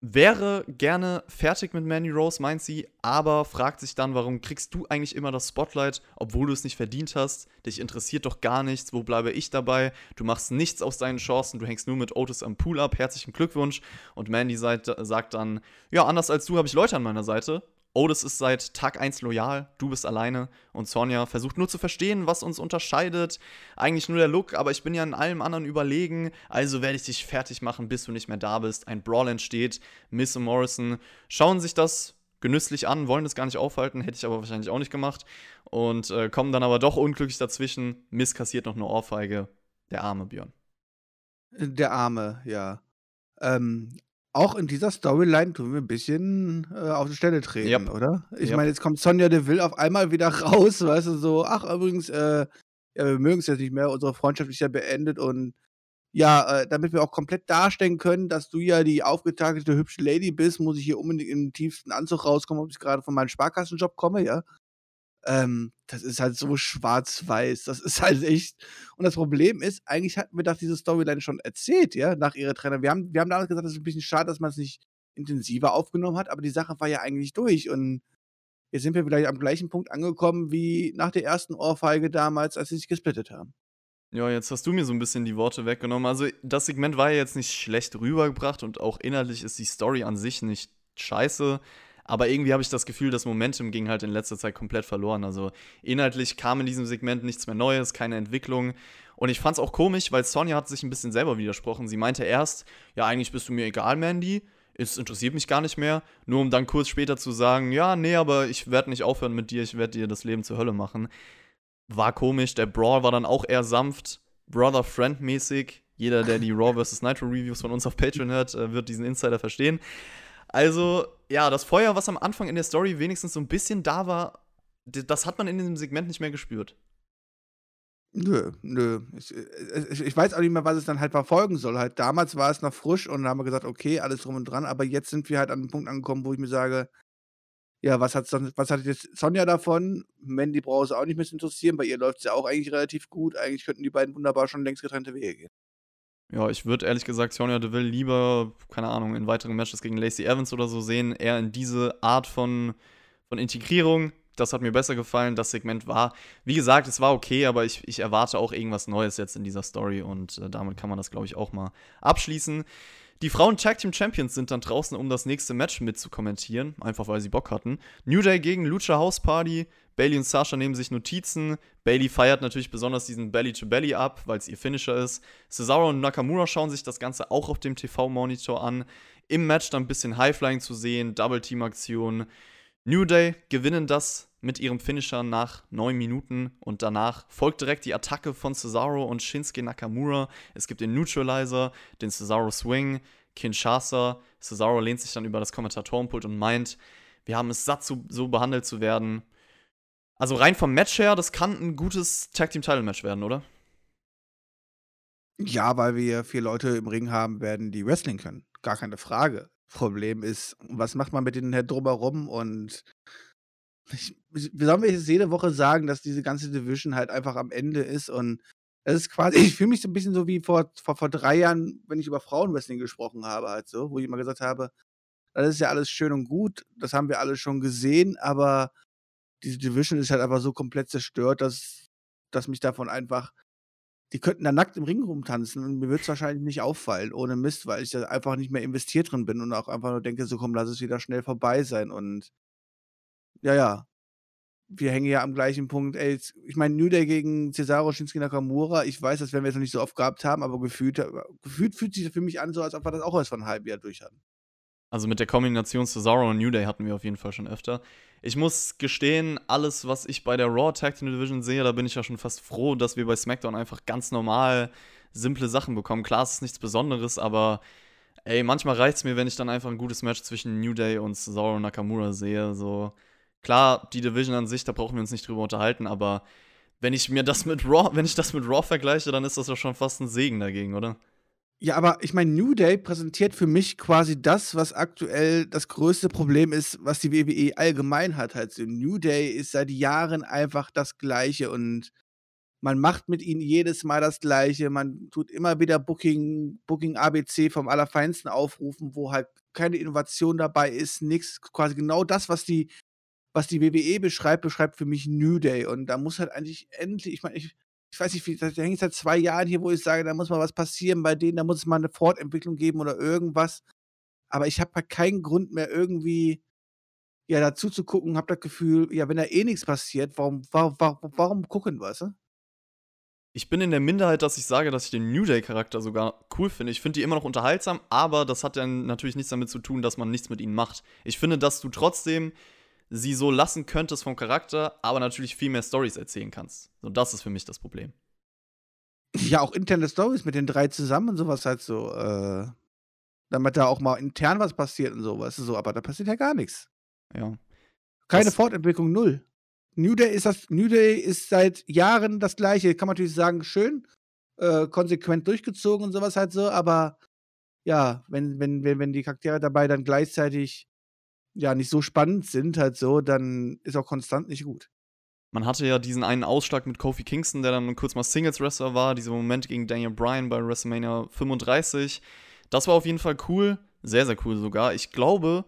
wäre gerne fertig mit Mandy Rose, meint sie, aber fragt sich dann, warum kriegst du eigentlich immer das Spotlight, obwohl du es nicht verdient hast? Dich interessiert doch gar nichts, wo bleibe ich dabei? Du machst nichts aus deinen Chancen, du hängst nur mit Otis am Pool ab, herzlichen Glückwunsch. Und Mandy sagt dann, ja, anders als du habe ich Leute an meiner Seite Otis ist seit Tag 1 loyal, du bist alleine und Sonja versucht nur zu verstehen, was uns unterscheidet. Eigentlich nur der Look, aber ich bin ja in allem anderen überlegen, also werde ich dich fertig machen, bis du nicht mehr da bist. Ein Brawl entsteht. Miss und Morrison schauen sich das genüsslich an, wollen das gar nicht aufhalten, hätte ich aber wahrscheinlich auch nicht gemacht. Und äh, kommen dann aber doch unglücklich dazwischen. Miss kassiert noch eine Ohrfeige. Der arme Björn. Der arme, ja. Ähm, auch in dieser Storyline tun wir ein bisschen äh, auf die Stelle treten, Yep. oder? Ich Yep. meine, jetzt kommt Sonja Deville auf einmal wieder raus, weißt du, so, ach, übrigens, äh, ja, wir mögen es jetzt nicht mehr, unsere Freundschaft ist ja beendet und ja, äh, damit wir auch komplett darstellen können, dass du ja die aufgetakelte, hübsche Lady bist, muss ich hier unbedingt im tiefsten Anzug rauskommen, ob ich gerade von meinem Sparkassenjob komme, ja. Ähm, das ist halt so schwarz-weiß. Das ist halt echt. Und das Problem ist, eigentlich hatten wir doch diese Storyline schon erzählt, ja, nach ihrer Trennung. Wir haben, wir haben damals gesagt, es ist ein bisschen schade, dass man es nicht intensiver aufgenommen hat, aber die Sache war ja eigentlich durch. Und jetzt sind wir vielleicht am gleichen Punkt angekommen wie nach der ersten Ohrfeige damals, als sie sich gesplittet haben. Ja, jetzt hast du mir so ein bisschen die Worte weggenommen. Also, das Segment war ja jetzt nicht schlecht rübergebracht und auch inhaltlich ist die Story an sich nicht scheiße. Aber irgendwie habe ich das Gefühl, das Momentum ging halt in letzter Zeit komplett verloren. Also inhaltlich kam in diesem Segment nichts mehr Neues, keine Entwicklung. Und ich fand es auch komisch, weil Sonja hat sich ein bisschen selber widersprochen. Sie meinte erst, ja, eigentlich bist du mir egal, Mandy. Es interessiert mich gar nicht mehr. Nur um dann kurz später zu sagen, ja, nee, aber ich werde nicht aufhören mit dir, ich werde dir das Leben zur Hölle machen. War komisch. Der Brawl war dann auch eher sanft, Brother-Friend-mäßig. Jeder, der die Raw vs. Nitro Reviews von uns auf Patreon hört, äh, wird diesen Insider verstehen. Also, ja, das Feuer, was am Anfang in der Story wenigstens so ein bisschen da war, das hat man in diesem Segment nicht mehr gespürt. Nö, nö. Ich, ich, ich, weiß auch nicht mehr, was es dann halt verfolgen soll. Halt damals war es noch frisch und dann haben wir gesagt, okay, alles drum und dran, aber jetzt sind wir halt an einem Punkt angekommen, wo ich mir sage, ja, was hat, was hat jetzt Sonja davon? Mandy braucht es auch nicht mehr zu interessieren, bei ihr läuft es ja auch eigentlich relativ gut. Eigentlich könnten die beiden wunderbar schon längst getrennte Wege gehen. Ja, ich würde ehrlich gesagt Sonja Deville lieber, keine Ahnung, in weiteren Matches gegen Lacey Evans oder so sehen. Eher in diese Art von, von Integrierung. Das hat mir besser gefallen. Das Segment war, wie gesagt, es war okay, aber ich, ich erwarte auch irgendwas Neues jetzt in dieser Story und äh, damit kann man das, glaube ich, auch mal abschließen. Die Frauen Tag Team Champions sind dann draußen, um das nächste Match mitzukommentieren, einfach weil sie Bock hatten. New Day gegen Lucha House Party. Bailey und Sasha nehmen sich Notizen. Bailey feiert natürlich besonders diesen Belly to Belly ab, weil es ihr Finisher ist. Cesaro und Nakamura schauen sich das Ganze auch auf dem TV-Monitor an. Im Match dann ein bisschen Highflying zu sehen, Double Team Aktion. New Day gewinnen das mit ihrem Finisher nach 9 Minuten und danach folgt direkt die Attacke von Cesaro und Shinsuke Nakamura. Es gibt den Neutralizer, den Cesaro Swing, Kinshasa. Cesaro lehnt sich dann über das Kommentatorenpult und meint, wir haben es satt, so, so behandelt zu werden. Also rein vom Match her, das kann ein gutes Tag Team Title Match werden, oder? Ja, weil wir vier Leute im Ring haben werden, die Wrestling können. Gar keine Frage. Problem ist, was macht man mit denen halt drumherum? Und ich, wie sollen wir jetzt jede Woche sagen, dass diese ganze Division halt einfach am Ende ist? Und es ist quasi, ich fühle mich so ein bisschen so wie vor, vor, vor drei Jahren, wenn ich über Frauenwrestling gesprochen habe, halt so, wo ich immer gesagt habe, das ist ja alles schön und gut, das haben wir alle schon gesehen, aber diese Division ist halt einfach so komplett zerstört, dass, dass mich davon einfach die könnten da nackt im Ring rumtanzen und mir würde es wahrscheinlich nicht auffallen, ohne Mist, weil ich da einfach nicht mehr investiert drin bin und auch einfach nur denke, so komm, lass es wieder schnell vorbei sein und ja, ja. Wir hängen ja am gleichen Punkt. Ey, ich meine, New Day gegen Cesaro Shinsuke Nakamura, ich weiß, das werden wir jetzt noch nicht so oft gehabt haben, aber gefühlt, äh, gefühlt fühlt sich für mich an, so als ob wir das auch erst von einem halben Jahr durch hatten. Also mit der Kombination Cesaro und New Day hatten wir auf jeden Fall schon öfter. Ich muss gestehen, alles, was ich bei der Raw Tag Team Division sehe, da bin ich ja schon fast froh, dass wir bei SmackDown einfach ganz normal simple Sachen bekommen. Klar, es ist nichts Besonderes, aber ey, manchmal reicht es mir, wenn ich dann einfach ein gutes Match zwischen New Day und Cesaro und Nakamura sehe. So, klar, die Division an sich, da brauchen wir uns nicht drüber unterhalten, aber wenn ich mir das mit Raw, wenn ich das mit Raw vergleiche, dann ist das doch schon fast ein Segen dagegen, oder? Ja, aber ich meine, New Day präsentiert für mich quasi das, was aktuell das größte Problem ist, was die WWE allgemein hat. Halt so, New Day ist seit Jahren einfach das Gleiche und man macht mit ihnen jedes Mal das Gleiche. Man tut immer wieder Booking, Booking ABC vom Allerfeinsten aufrufen, wo halt keine Innovation dabei ist, nichts. Quasi genau das, was die, was die WWE beschreibt, beschreibt für mich New Day. Und da muss halt eigentlich endlich, ich meine, ich ich weiß nicht, wie, da hänge ich seit zwei Jahren hier, wo ich sage, da muss mal was passieren bei denen, da muss es mal eine Fortentwicklung geben oder irgendwas. Aber ich habe halt keinen Grund mehr irgendwie ja, dazu zu gucken, habe das Gefühl, ja, wenn da eh nichts passiert, warum, warum, warum, warum gucken, weißt du? Ich bin in der Minderheit, dass ich sage, dass ich den New Day-Charakter sogar cool finde. Ich finde die immer noch unterhaltsam, aber das hat dann natürlich nichts damit zu tun, dass man nichts mit ihnen macht. Ich finde, dass du trotzdem sie so lassen könntest vom Charakter, aber natürlich viel mehr Stories erzählen kannst. So, das ist für mich das Problem. Ja, auch interne Stories mit den drei zusammen und sowas halt so, äh, damit da auch mal intern was passiert und sowas, so, aber da passiert ja gar nichts. Ja. Keine das Fortentwicklung, null. New Day ist das, New Day ist seit Jahren das gleiche, kann man natürlich sagen, schön, äh, konsequent durchgezogen und sowas halt so, aber ja, wenn, wenn, wenn, wenn die Charaktere dabei dann gleichzeitig ja nicht so spannend sind, halt so, dann ist auch konstant nicht gut. Man hatte ja diesen einen Ausschlag mit Kofi Kingston, der dann kurz mal Singles-Wrestler war, dieser Moment gegen Daniel Bryan bei WrestleMania 35. Das war auf jeden Fall cool, sehr, sehr cool sogar. Ich glaube,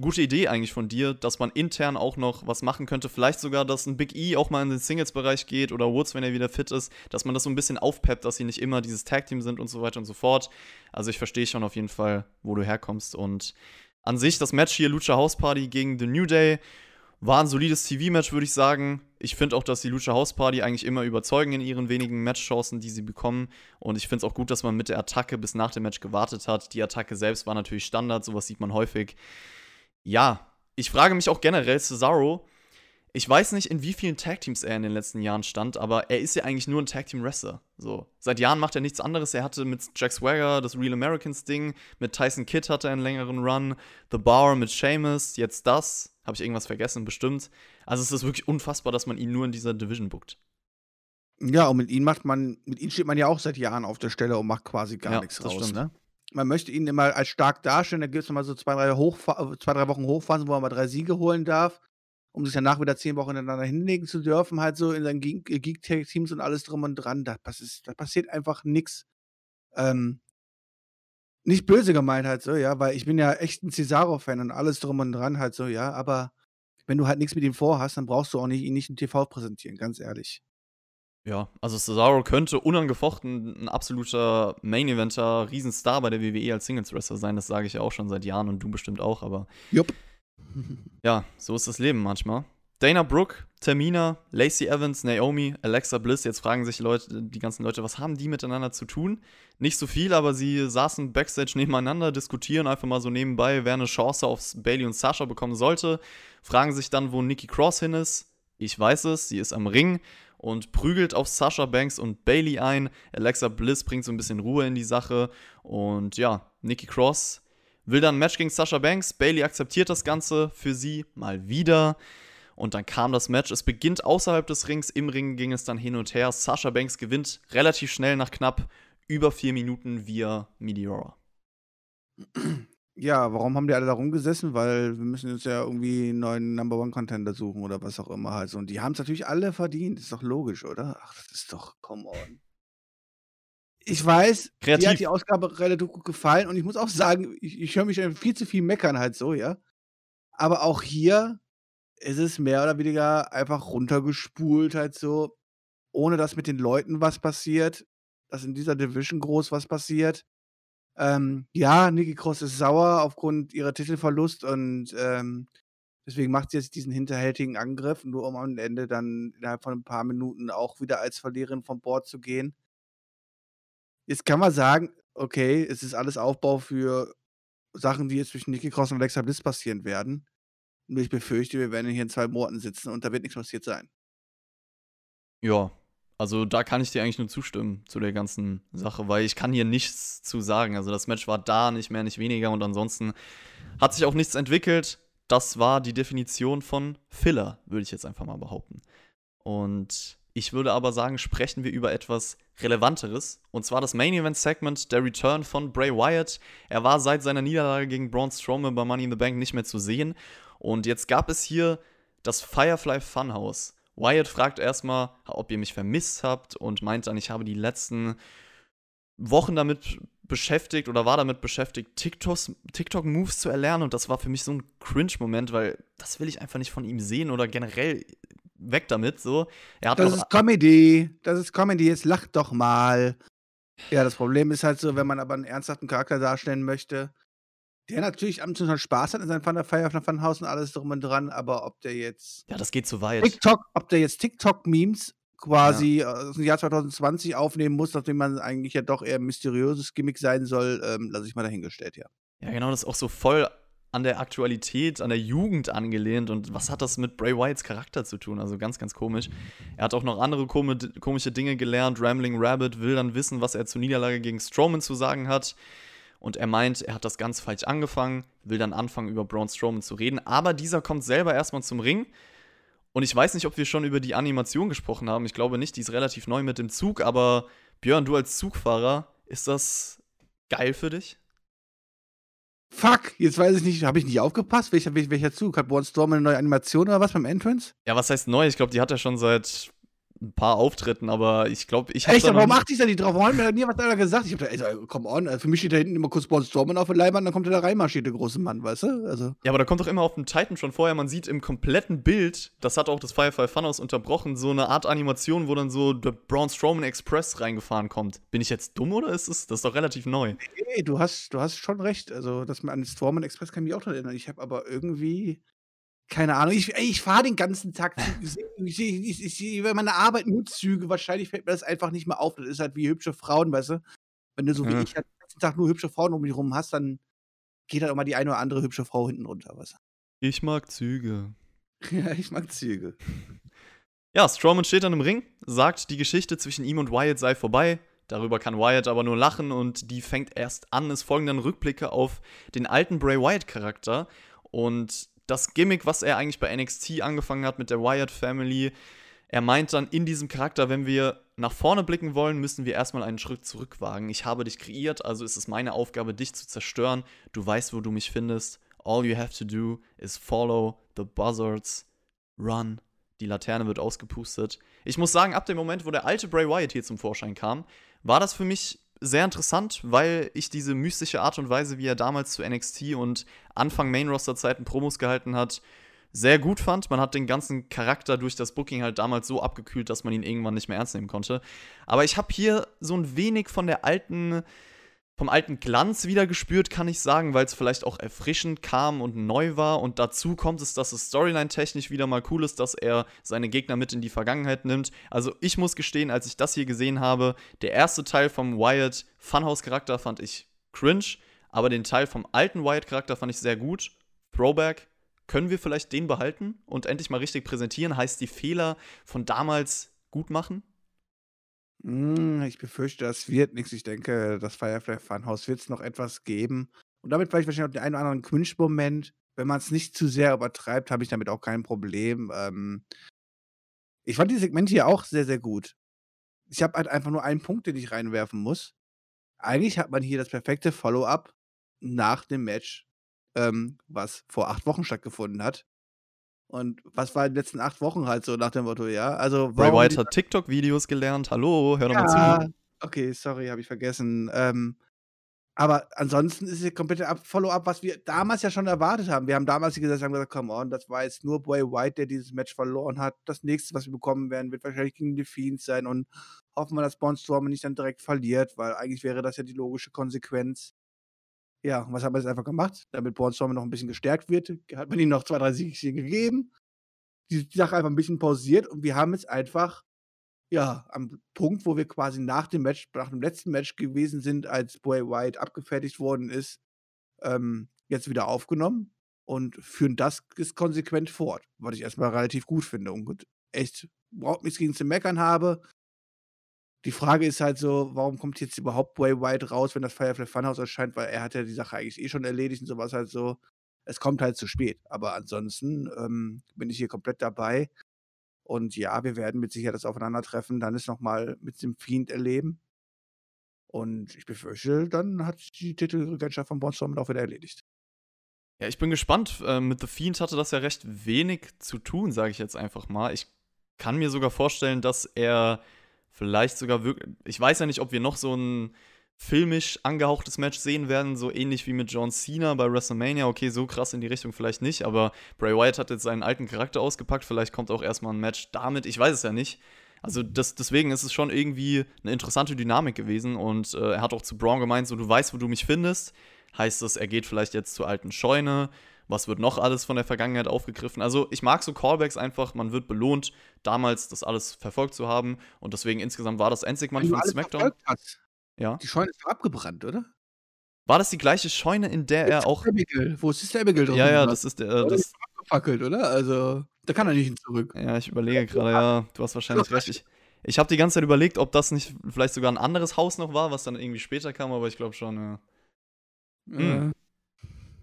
gute Idee eigentlich von dir, dass man intern auch noch was machen könnte. Vielleicht sogar, dass ein Big E auch mal in den Singles-Bereich geht oder Woods, wenn er wieder fit ist, dass man das so ein bisschen aufpeppt, dass sie nicht immer dieses Tag-Team sind und so weiter und so fort. Also ich verstehe schon auf jeden Fall, wo du herkommst und an sich, das Match hier, Lucha House Party gegen The New Day, war ein solides TV-Match, würde ich sagen. Ich finde auch, dass die Lucha House Party eigentlich immer überzeugen in ihren wenigen Matchchancen, die sie bekommen. Und ich finde es auch gut, dass man mit der Attacke bis nach dem Match gewartet hat. Die Attacke selbst war natürlich Standard, sowas sieht man häufig. Ja, ich frage mich auch generell, Cesaro, ich weiß nicht, in wie vielen Tag-Teams er in den letzten Jahren stand, aber er ist ja eigentlich nur ein Tag-Team-Wrestler. So. Seit Jahren macht er nichts anderes. Er hatte mit Jack Swagger das Real Americans-Ding, mit Tyson Kidd hatte er einen längeren Run, The Bar mit Seamus, jetzt das. Habe ich irgendwas vergessen? Bestimmt. Also es ist wirklich unfassbar, dass man ihn nur in dieser Division bookt. Ja, und mit ihm macht man, mit ihm steht man ja auch seit Jahren auf der Stelle und macht quasi gar ja, nichts raus, stimmt. ne? Man möchte ihn immer als stark darstellen, da gibt es mal so zwei drei, Hochfa zwei, drei Wochen Hochphasen, wo er mal drei Siege holen darf um sich danach wieder zehn Wochen hintereinander hinlegen zu dürfen, halt so in seinen Geek-Teams und alles drum und dran. Da, passiert, da passiert einfach nichts. Ähm, nicht böse gemeint halt so, ja, weil ich bin ja echt ein Cesaro-Fan und alles drum und dran halt so, ja, aber wenn du halt nichts mit ihm vorhast, dann brauchst du auch nicht, ihn nicht im TV präsentieren, ganz ehrlich. Ja, also Cesaro könnte unangefochten ein absoluter Main-Eventer, Riesenstar bei der WWE als Singles-Wrestler sein, das sage ich ja auch schon seit Jahren und du bestimmt auch, aber Jupp. Ja, so ist das Leben manchmal. Dana Brooke, Tamina, Lacey Evans, Naomi, Alexa Bliss. Jetzt fragen sich Leute, die ganzen Leute, was haben die miteinander zu tun? Nicht so viel, aber sie saßen backstage nebeneinander, diskutieren einfach mal so nebenbei, wer eine Chance auf Bailey und Sasha bekommen sollte. Fragen sich dann, wo Nikki Cross hin ist. Ich weiß es, sie ist am Ring und prügelt auf Sasha Banks und Bailey ein. Alexa Bliss bringt so ein bisschen Ruhe in die Sache. Und ja, Nikki Cross will dann ein Match gegen Sasha Banks. Bailey akzeptiert das Ganze für sie mal wieder. Und dann kam das Match. Es beginnt außerhalb des Rings. Im Ring ging es dann hin und her. Sasha Banks gewinnt relativ schnell nach knapp über vier Minuten via Meteora. Ja, warum haben die alle da rumgesessen? Weil wir müssen jetzt ja irgendwie einen neuen Number One Contender suchen oder was auch immer halt. Und die haben es natürlich alle verdient. Ist doch logisch, oder? Ach, das ist doch, come on ich weiß, Kreativ. mir hat die Ausgabe relativ gut gefallen und ich muss auch sagen, ich, ich höre mich viel zu viel meckern halt so, ja. Aber auch hier ist es mehr oder weniger einfach runtergespult halt so, ohne dass mit den Leuten was passiert, dass in dieser Division groß was passiert. Ähm, ja, Nikki Cross ist sauer aufgrund ihrer Titelverlust und ähm, deswegen macht sie jetzt diesen hinterhältigen Angriff, nur um am Ende dann innerhalb von ein paar Minuten auch wieder als Verliererin vom Board zu gehen. Jetzt kann man sagen, okay, es ist alles Aufbau für Sachen, die jetzt zwischen Nikki Cross und Alexa Bliss passieren werden. Nur ich befürchte, wir werden hier in zwei Monaten sitzen und da wird nichts passiert sein. Ja, also da kann ich dir eigentlich nur zustimmen zu der ganzen Sache, weil ich kann hier nichts zu sagen. Also das Match war da, nicht mehr, nicht weniger und ansonsten hat sich auch nichts entwickelt. Das war die Definition von Filler, würde ich jetzt einfach mal behaupten. Und ich würde aber sagen, sprechen wir über etwas Relevanteres. Und zwar das Main Event Segment, der Return von Bray Wyatt. Er war seit seiner Niederlage gegen Braun Strowman bei Money in the Bank nicht mehr zu sehen. Und jetzt gab es hier das Firefly Funhouse. Wyatt fragt erstmal, ob ihr mich vermisst habt und meint dann, ich habe die letzten Wochen damit beschäftigt oder war damit beschäftigt, TikTok-Moves zu erlernen und das war für mich so ein Cringe-Moment, weil das will ich einfach nicht von ihm sehen oder generell weg damit, so. das ist Comedy, das ist Comedy, jetzt lacht doch mal. Ja, das Problem ist halt so, wenn man aber einen ernsthaften Charakter darstellen möchte, der natürlich am Anfang Spaß hat in seinem Firefly Funhouse und alles drum und dran, aber ob der jetzt. Ja, das geht zu weit. TikTok, ob der jetzt TikTok-Memes quasi ja. aus dem Jahr 2020 aufnehmen muss, nachdem man eigentlich ja doch eher ein mysteriöses Gimmick sein soll, ähm, lasse ich mal dahingestellt, ja. Ja, genau, das ist auch so voll an der Aktualität, an der Jugend angelehnt. Und was hat das mit Bray Wyatts Charakter zu tun? Also ganz, ganz komisch. Er hat auch noch andere komische Dinge gelernt. Rambling Rabbit will dann wissen, was er zur Niederlage gegen Strowman zu sagen hat. Und er meint, er hat das ganz falsch angefangen, will dann anfangen, über Braun Strowman zu reden. Aber dieser kommt selber erstmal zum Ring. Und ich weiß nicht, ob wir schon über die Animation gesprochen haben. Ich glaube nicht, die ist relativ neu mit dem Zug. Aber Björn, du als Zugfahrer, ist das geil für dich? Fuck, jetzt weiß ich nicht, habe ich nicht aufgepasst? Welcher, welcher Zug? Hat Braun Strowman eine neue Animation oder was beim Entrance? Ja, was heißt neu? Ich glaube, die hat er schon seit ein paar Auftritten, aber ich glaube, ich habe. Echt, aber warum achte ich da nicht drauf? Warum hat mir da nie was einer gesagt? Ich habe da, ey, come on, also für mich steht da hinten immer kurz Braun Strowman auf der Leibwand, dann kommt er da reinmarschiert, der große Mann, weißt du? Also. Ja, aber da kommt doch immer auf dem Titan schon vorher, man sieht im kompletten Bild, das hat auch das Firefly Funhouse unterbrochen, so eine Art Animation, wo dann so der Braun Strowman Express reingefahren kommt. Bin ich jetzt dumm oder ist es, das ist doch relativ neu? Nee, du hast, du hast schon recht. Also, dass man an den Strowman Express kann ich mich auch dran erinnern. Ich habe aber irgendwie keine Ahnung, ich, ich fahre den ganzen Tag Züge. Ich, ich, ich, ich, bei meiner Arbeit nur Züge. Wahrscheinlich fällt mir das einfach nicht mehr auf. Das ist halt wie hübsche Frauen, weißt du? Wenn du so ja. wie ich halt den ganzen Tag nur hübsche Frauen um dich rum hast, dann geht halt auch mal die eine oder andere hübsche Frau hinten runter, weißt du? Ich mag Züge. ja, ich mag Züge. Ja, Strowman steht dann im Ring, sagt, die Geschichte zwischen ihm und Wyatt sei vorbei. Darüber kann Wyatt aber nur lachen und die fängt erst an. Es folgen dann Rückblicke auf den alten Bray Wyatt-Charakter. Und das Gimmick, was er eigentlich bei NXT angefangen hat mit der Wyatt Family. Er meint dann in diesem Charakter, wenn wir nach vorne blicken wollen, müssen wir erstmal einen Schritt zurück wagen. Ich habe dich kreiert, also ist es meine Aufgabe, dich zu zerstören. Du weißt, wo du mich findest. All you have to do is follow the buzzards, run. Die Laterne wird ausgepustet. Ich muss sagen, ab dem Moment, wo der alte Bray Wyatt hier zum Vorschein kam, war das für mich sehr interessant, weil ich diese mystische Art und Weise, wie er damals zu NXT und Anfang Main-Roster-Zeiten Promos gehalten hat, sehr gut fand. Man hat den ganzen Charakter durch das Booking halt damals so abgekühlt, dass man ihn irgendwann nicht mehr ernst nehmen konnte. Aber ich habe hier so ein wenig von der alten vom alten Glanz wieder gespürt, kann ich sagen, weil es vielleicht auch erfrischend kam und neu war. Und dazu kommt es, dass es storyline-technisch wieder mal cool ist, dass er seine Gegner mit in die Vergangenheit nimmt. Also ich muss gestehen, als ich das hier gesehen habe, der erste Teil vom Wyatt Funhouse-Charakter fand ich cringe, aber den Teil vom alten Wyatt-Charakter fand ich sehr gut. Throwback. Können wir vielleicht den behalten und endlich mal richtig präsentieren? Heißt die Fehler von damals gut machen? Hm, ich befürchte, das wird nichts. Ich denke, das Firefly Funhouse wird es noch etwas geben. Und damit vielleicht wahrscheinlich auch den einen oder anderen Cringe-Moment. Wenn man es nicht zu sehr übertreibt, habe ich damit auch kein Problem. Ähm ich fand die Segmente hier auch sehr, sehr gut. Ich habe halt einfach nur einen Punkt, den ich reinwerfen muss. Eigentlich hat man hier das perfekte Follow-up nach dem Match, ähm, was vor acht Wochen stattgefunden hat. Und was war in den letzten acht Wochen halt so nach dem Motto, ja? Also, Bray White hat TikTok-Videos gelernt. Hallo, hör doch ja, mal zu. Okay, sorry, habe ich vergessen. Ähm, Aber ansonsten ist es komplett Follow-up, was wir damals ja schon erwartet haben. Wir haben damals gesagt, haben gesagt, come on, das war jetzt nur Boy White, der dieses Match verloren hat. Das nächste, was wir bekommen werden, wird wahrscheinlich gegen die Fiends sein und hoffen wir, dass Braun Strowman nicht dann direkt verliert, weil eigentlich wäre das ja die logische Konsequenz. Ja, was haben wir jetzt einfach gemacht? Damit Braun Strowman noch ein bisschen gestärkt wird, hat man ihm noch zwei, drei Siege gegeben. Die, Sache einfach ein bisschen pausiert und wir haben jetzt einfach ja, am Punkt, wo wir quasi nach dem Match, nach dem letzten Match gewesen sind, als Boy White abgefertigt worden ist, ähm, jetzt wieder aufgenommen und führen das konsequent fort, was ich erstmal relativ gut finde und echt überhaupt nichts gegen zu meckern habe. Die Frage ist halt so, warum kommt jetzt überhaupt Boy White raus, wenn das Firefly Funhouse erscheint, weil er hat ja die Sache eigentlich eh schon erledigt und sowas halt so. Es kommt halt zu spät. Aber ansonsten ähm, bin ich hier komplett dabei. Und ja, wir werden mit Sicherheit das Aufeinandertreffen dann ist nochmal mit dem Fiend erleben. Und ich befürchte, dann hat die Titelregentschaft von Braun auch wieder erledigt. Ja, ich bin gespannt. Äh, mit The Fiend hatte das ja recht wenig zu tun, sage ich jetzt einfach mal. Ich kann mir sogar vorstellen, dass er vielleicht sogar wirklich. Ich weiß ja nicht, ob wir noch so ein filmisch angehauchtes Match sehen werden, so ähnlich wie mit John Cena bei WrestleMania. Okay, so krass in die Richtung vielleicht nicht, aber Bray Wyatt hat jetzt seinen alten Charakter ausgepackt. Vielleicht kommt auch erstmal ein Match damit. Ich weiß es ja nicht. Also das, deswegen ist es schon irgendwie eine interessante Dynamik gewesen und äh, er hat auch zu Braun gemeint, so du weißt, wo du mich findest. Heißt das, er geht vielleicht jetzt zur alten Scheune. Was wird noch alles von der Vergangenheit aufgegriffen? Also ich mag so Callbacks einfach, man wird belohnt, damals das alles verfolgt zu haben und deswegen insgesamt war das Endsegment von SmackDown. Hast. Ja. Die Scheune ist abgebrannt, oder? War das die gleiche Scheune, in der er auch. Abigail. Wo ist der Abigail drin? Ja, ja, das ist der. Äh, das ist abgefackelt, oder? Also, da kann er nicht hin zurück. Ja, ich überlege gerade, ja, du hast wahrscheinlich recht. Ich, ich habe die ganze Zeit überlegt, ob das nicht vielleicht sogar ein anderes Haus noch war, was dann irgendwie später kam, aber ich glaube schon, ja. Hm.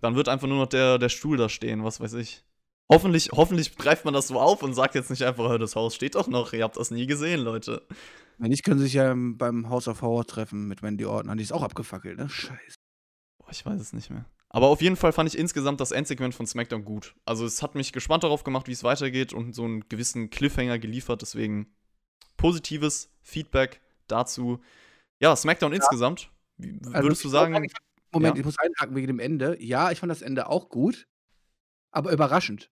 Dann wird einfach nur noch der, der Stuhl da stehen, was weiß ich. Hoffentlich, hoffentlich greift man das so auf und sagt jetzt nicht einfach, das Haus steht doch noch, ihr habt das nie gesehen, Leute. Wenn nicht, können sie sich ja beim House of Horror treffen mit Wendy Orton. Die ist auch abgefackelt, ne? Scheiße. Boah, ich weiß es nicht mehr. Aber auf jeden Fall fand ich insgesamt das Endsegment von SmackDown gut. Also es hat mich gespannt darauf gemacht, wie es weitergeht und so einen gewissen Cliffhanger geliefert. Deswegen positives Feedback dazu. Ja, SmackDown ja. insgesamt. Wie, also würdest du sagen? Sagen, Moment, ja. ich muss einhaken wegen dem Ende. Ja, ich fand das Ende auch gut, aber überraschend.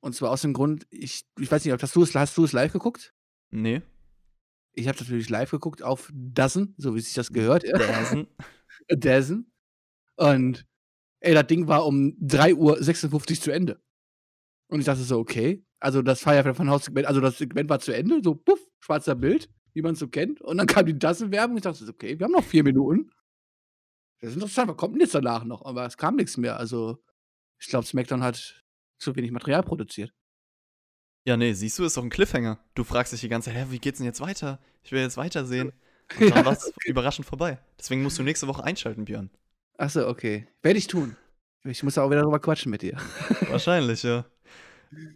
Und zwar aus dem Grund, ich, ich weiß nicht, hast du es, hast du es live geguckt? Nee. Ich habe natürlich live geguckt auf Dozen, so wie sich das gehört. Dozen. Dozen. Und ey, das Ding war um 3.56 Uhr zu Ende. Und ich dachte so, okay. Also das Firefly von Haus Segment, also das Segment war zu Ende, so puff, schwarzer Bild, wie man es so kennt. Und dann kam die Dozen-Werbung. Ich dachte so, okay, wir haben noch vier Minuten. Das ist interessant, was kommt denn jetzt danach noch? Aber es kam nichts mehr. Also ich glaube, SmackDown hat zu wenig Material produziert. Ja, nee, siehst du, ist doch ein Cliffhanger. Du fragst dich die ganze Zeit, hä, wie geht's denn jetzt weiter? Ich will jetzt weitersehen. Und dann war's okay. überraschend vorbei. Deswegen musst du nächste Woche einschalten, Björn. Achso, okay. Werde ich tun. Ich muss auch wieder darüber quatschen mit dir. Wahrscheinlich, ja.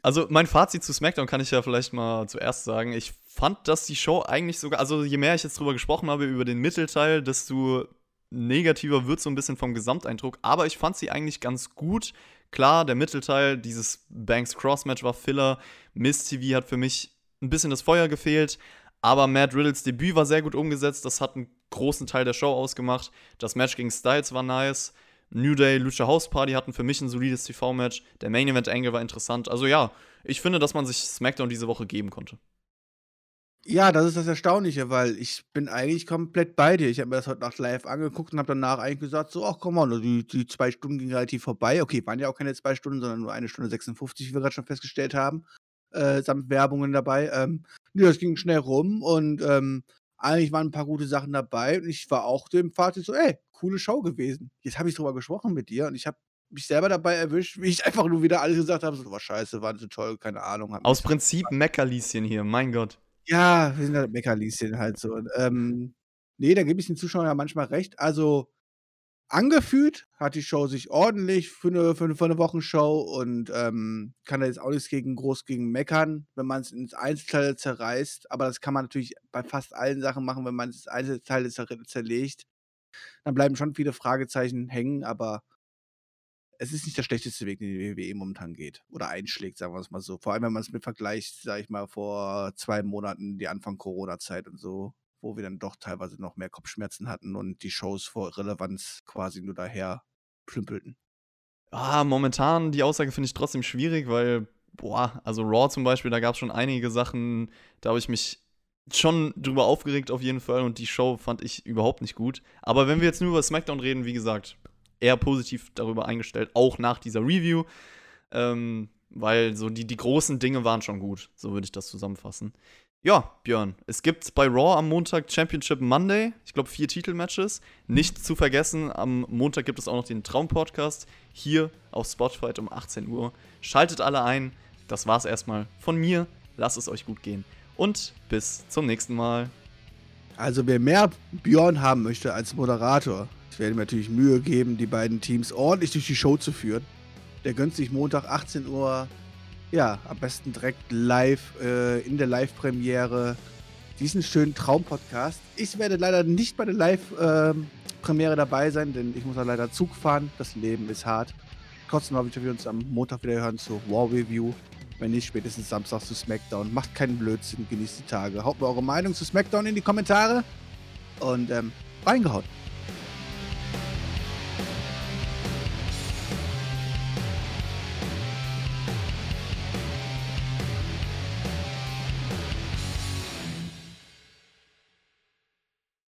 Also, mein Fazit zu SmackDown kann ich ja vielleicht mal zuerst sagen. Ich fand, dass die Show eigentlich sogar, also je mehr ich jetzt drüber gesprochen habe, über den Mittelteil, desto negativer wird so ein bisschen vom Gesamteindruck. Aber ich fand sie eigentlich ganz gut. Klar, der Mittelteil, dieses Banks Cross-Match war Filler. Miss TV hat für mich ein bisschen das Feuer gefehlt. Aber Matt Riddles Debüt war sehr gut umgesetzt. Das hat einen großen Teil der Show ausgemacht. Das Match gegen Styles war nice. New Day, Lucha House Party hatten für mich ein solides TV-Match. Der Main Event Angle war interessant. Also ja, ich finde, dass man sich SmackDown diese Woche geben konnte. Ja, das ist das Erstaunliche, weil ich bin eigentlich komplett bei dir. Ich habe mir das heute Nacht live angeguckt und habe danach eigentlich gesagt, so, ach komm mal, die, die zwei Stunden gingen relativ vorbei. Okay, waren ja auch keine zwei Stunden, sondern nur eine Stunde 56, wie wir gerade schon festgestellt haben, äh, samt Werbungen dabei. Ähm, nee, das ging schnell rum und ähm, eigentlich waren ein paar gute Sachen dabei und ich war auch dem Fazit so, ey, coole Show gewesen. Jetzt habe ich drüber gesprochen mit dir und ich habe mich selber dabei erwischt, wie ich einfach nur wieder alles gesagt habe, so, war scheiße, war so toll, keine Ahnung. Aus Prinzip Meckerlieschen hier, mein Gott. Ja, wir sind halt Meckerlieschen halt so. Ähm, ne, da gebe ich den Zuschauern ja manchmal recht. Also, angefühlt hat die Show sich ordentlich für eine, für 'ne für 'ne Wochenshow und, ähm, kann da jetzt auch nichts gegen groß gegen meckern, wenn man es ins Einzelteile zerreißt. Aber das kann man natürlich bei fast allen Sachen machen, wenn man es in Einzelteile zer zerlegt. Dann bleiben schon viele Fragezeichen hängen, aber es ist nicht der schlechteste Weg, den die WWE momentan geht oder einschlägt, sagen wir es mal so. Vor allem, wenn man es mit vergleicht, sage ich mal, vor zwei Monaten, die Anfang Corona-Zeit und so. wo wir dann doch teilweise noch mehr Kopfschmerzen hatten und die Shows vor Relevanz quasi nur daher plümpelten. Ah, momentan die Aussage finde ich trotzdem schwierig, weil, boah, also Raw zum Beispiel, da gab es schon einige Sachen, da habe ich mich schon drüber aufgeregt auf jeden Fall und die Show fand ich überhaupt nicht gut. Aber wenn wir jetzt nur über SmackDown reden, wie gesagt, eher positiv darüber eingestellt, auch nach dieser Review. Ähm, weil so die, die großen Dinge waren schon gut. So würde ich das zusammenfassen. Ja, Björn, es gibt bei Raw am Montag Championship Monday. Ich glaube, vier Titelmatches. Nicht zu vergessen, am Montag gibt es auch noch den Traum-Podcast hier auf Spotify um 18 Uhr. Schaltet alle ein. Das war's erstmal von mir. Lasst es euch gut gehen. Und bis zum nächsten Mal. Also, wer mehr Björn haben möchte als Moderator, ich werde mir natürlich Mühe geben, die beiden Teams ordentlich durch die Show zu führen. Der gönnt sich Montag 18 Uhr, ja, am besten direkt live äh, in der Live-Premiere diesen schönen Traumpodcast. Ich werde leider nicht bei der Live-Premiere dabei sein, denn ich muss ja leider Zug fahren. Das Leben ist hart. Trotzdem habe ich, dass wir uns am Montag wieder hören zur War Review. Wenn nicht, spätestens Samstag zu SmackDown. Macht keinen Blödsinn, genießt die Tage. Haut mir eure Meinung zu SmackDown in die Kommentare und ähm, reingehauen.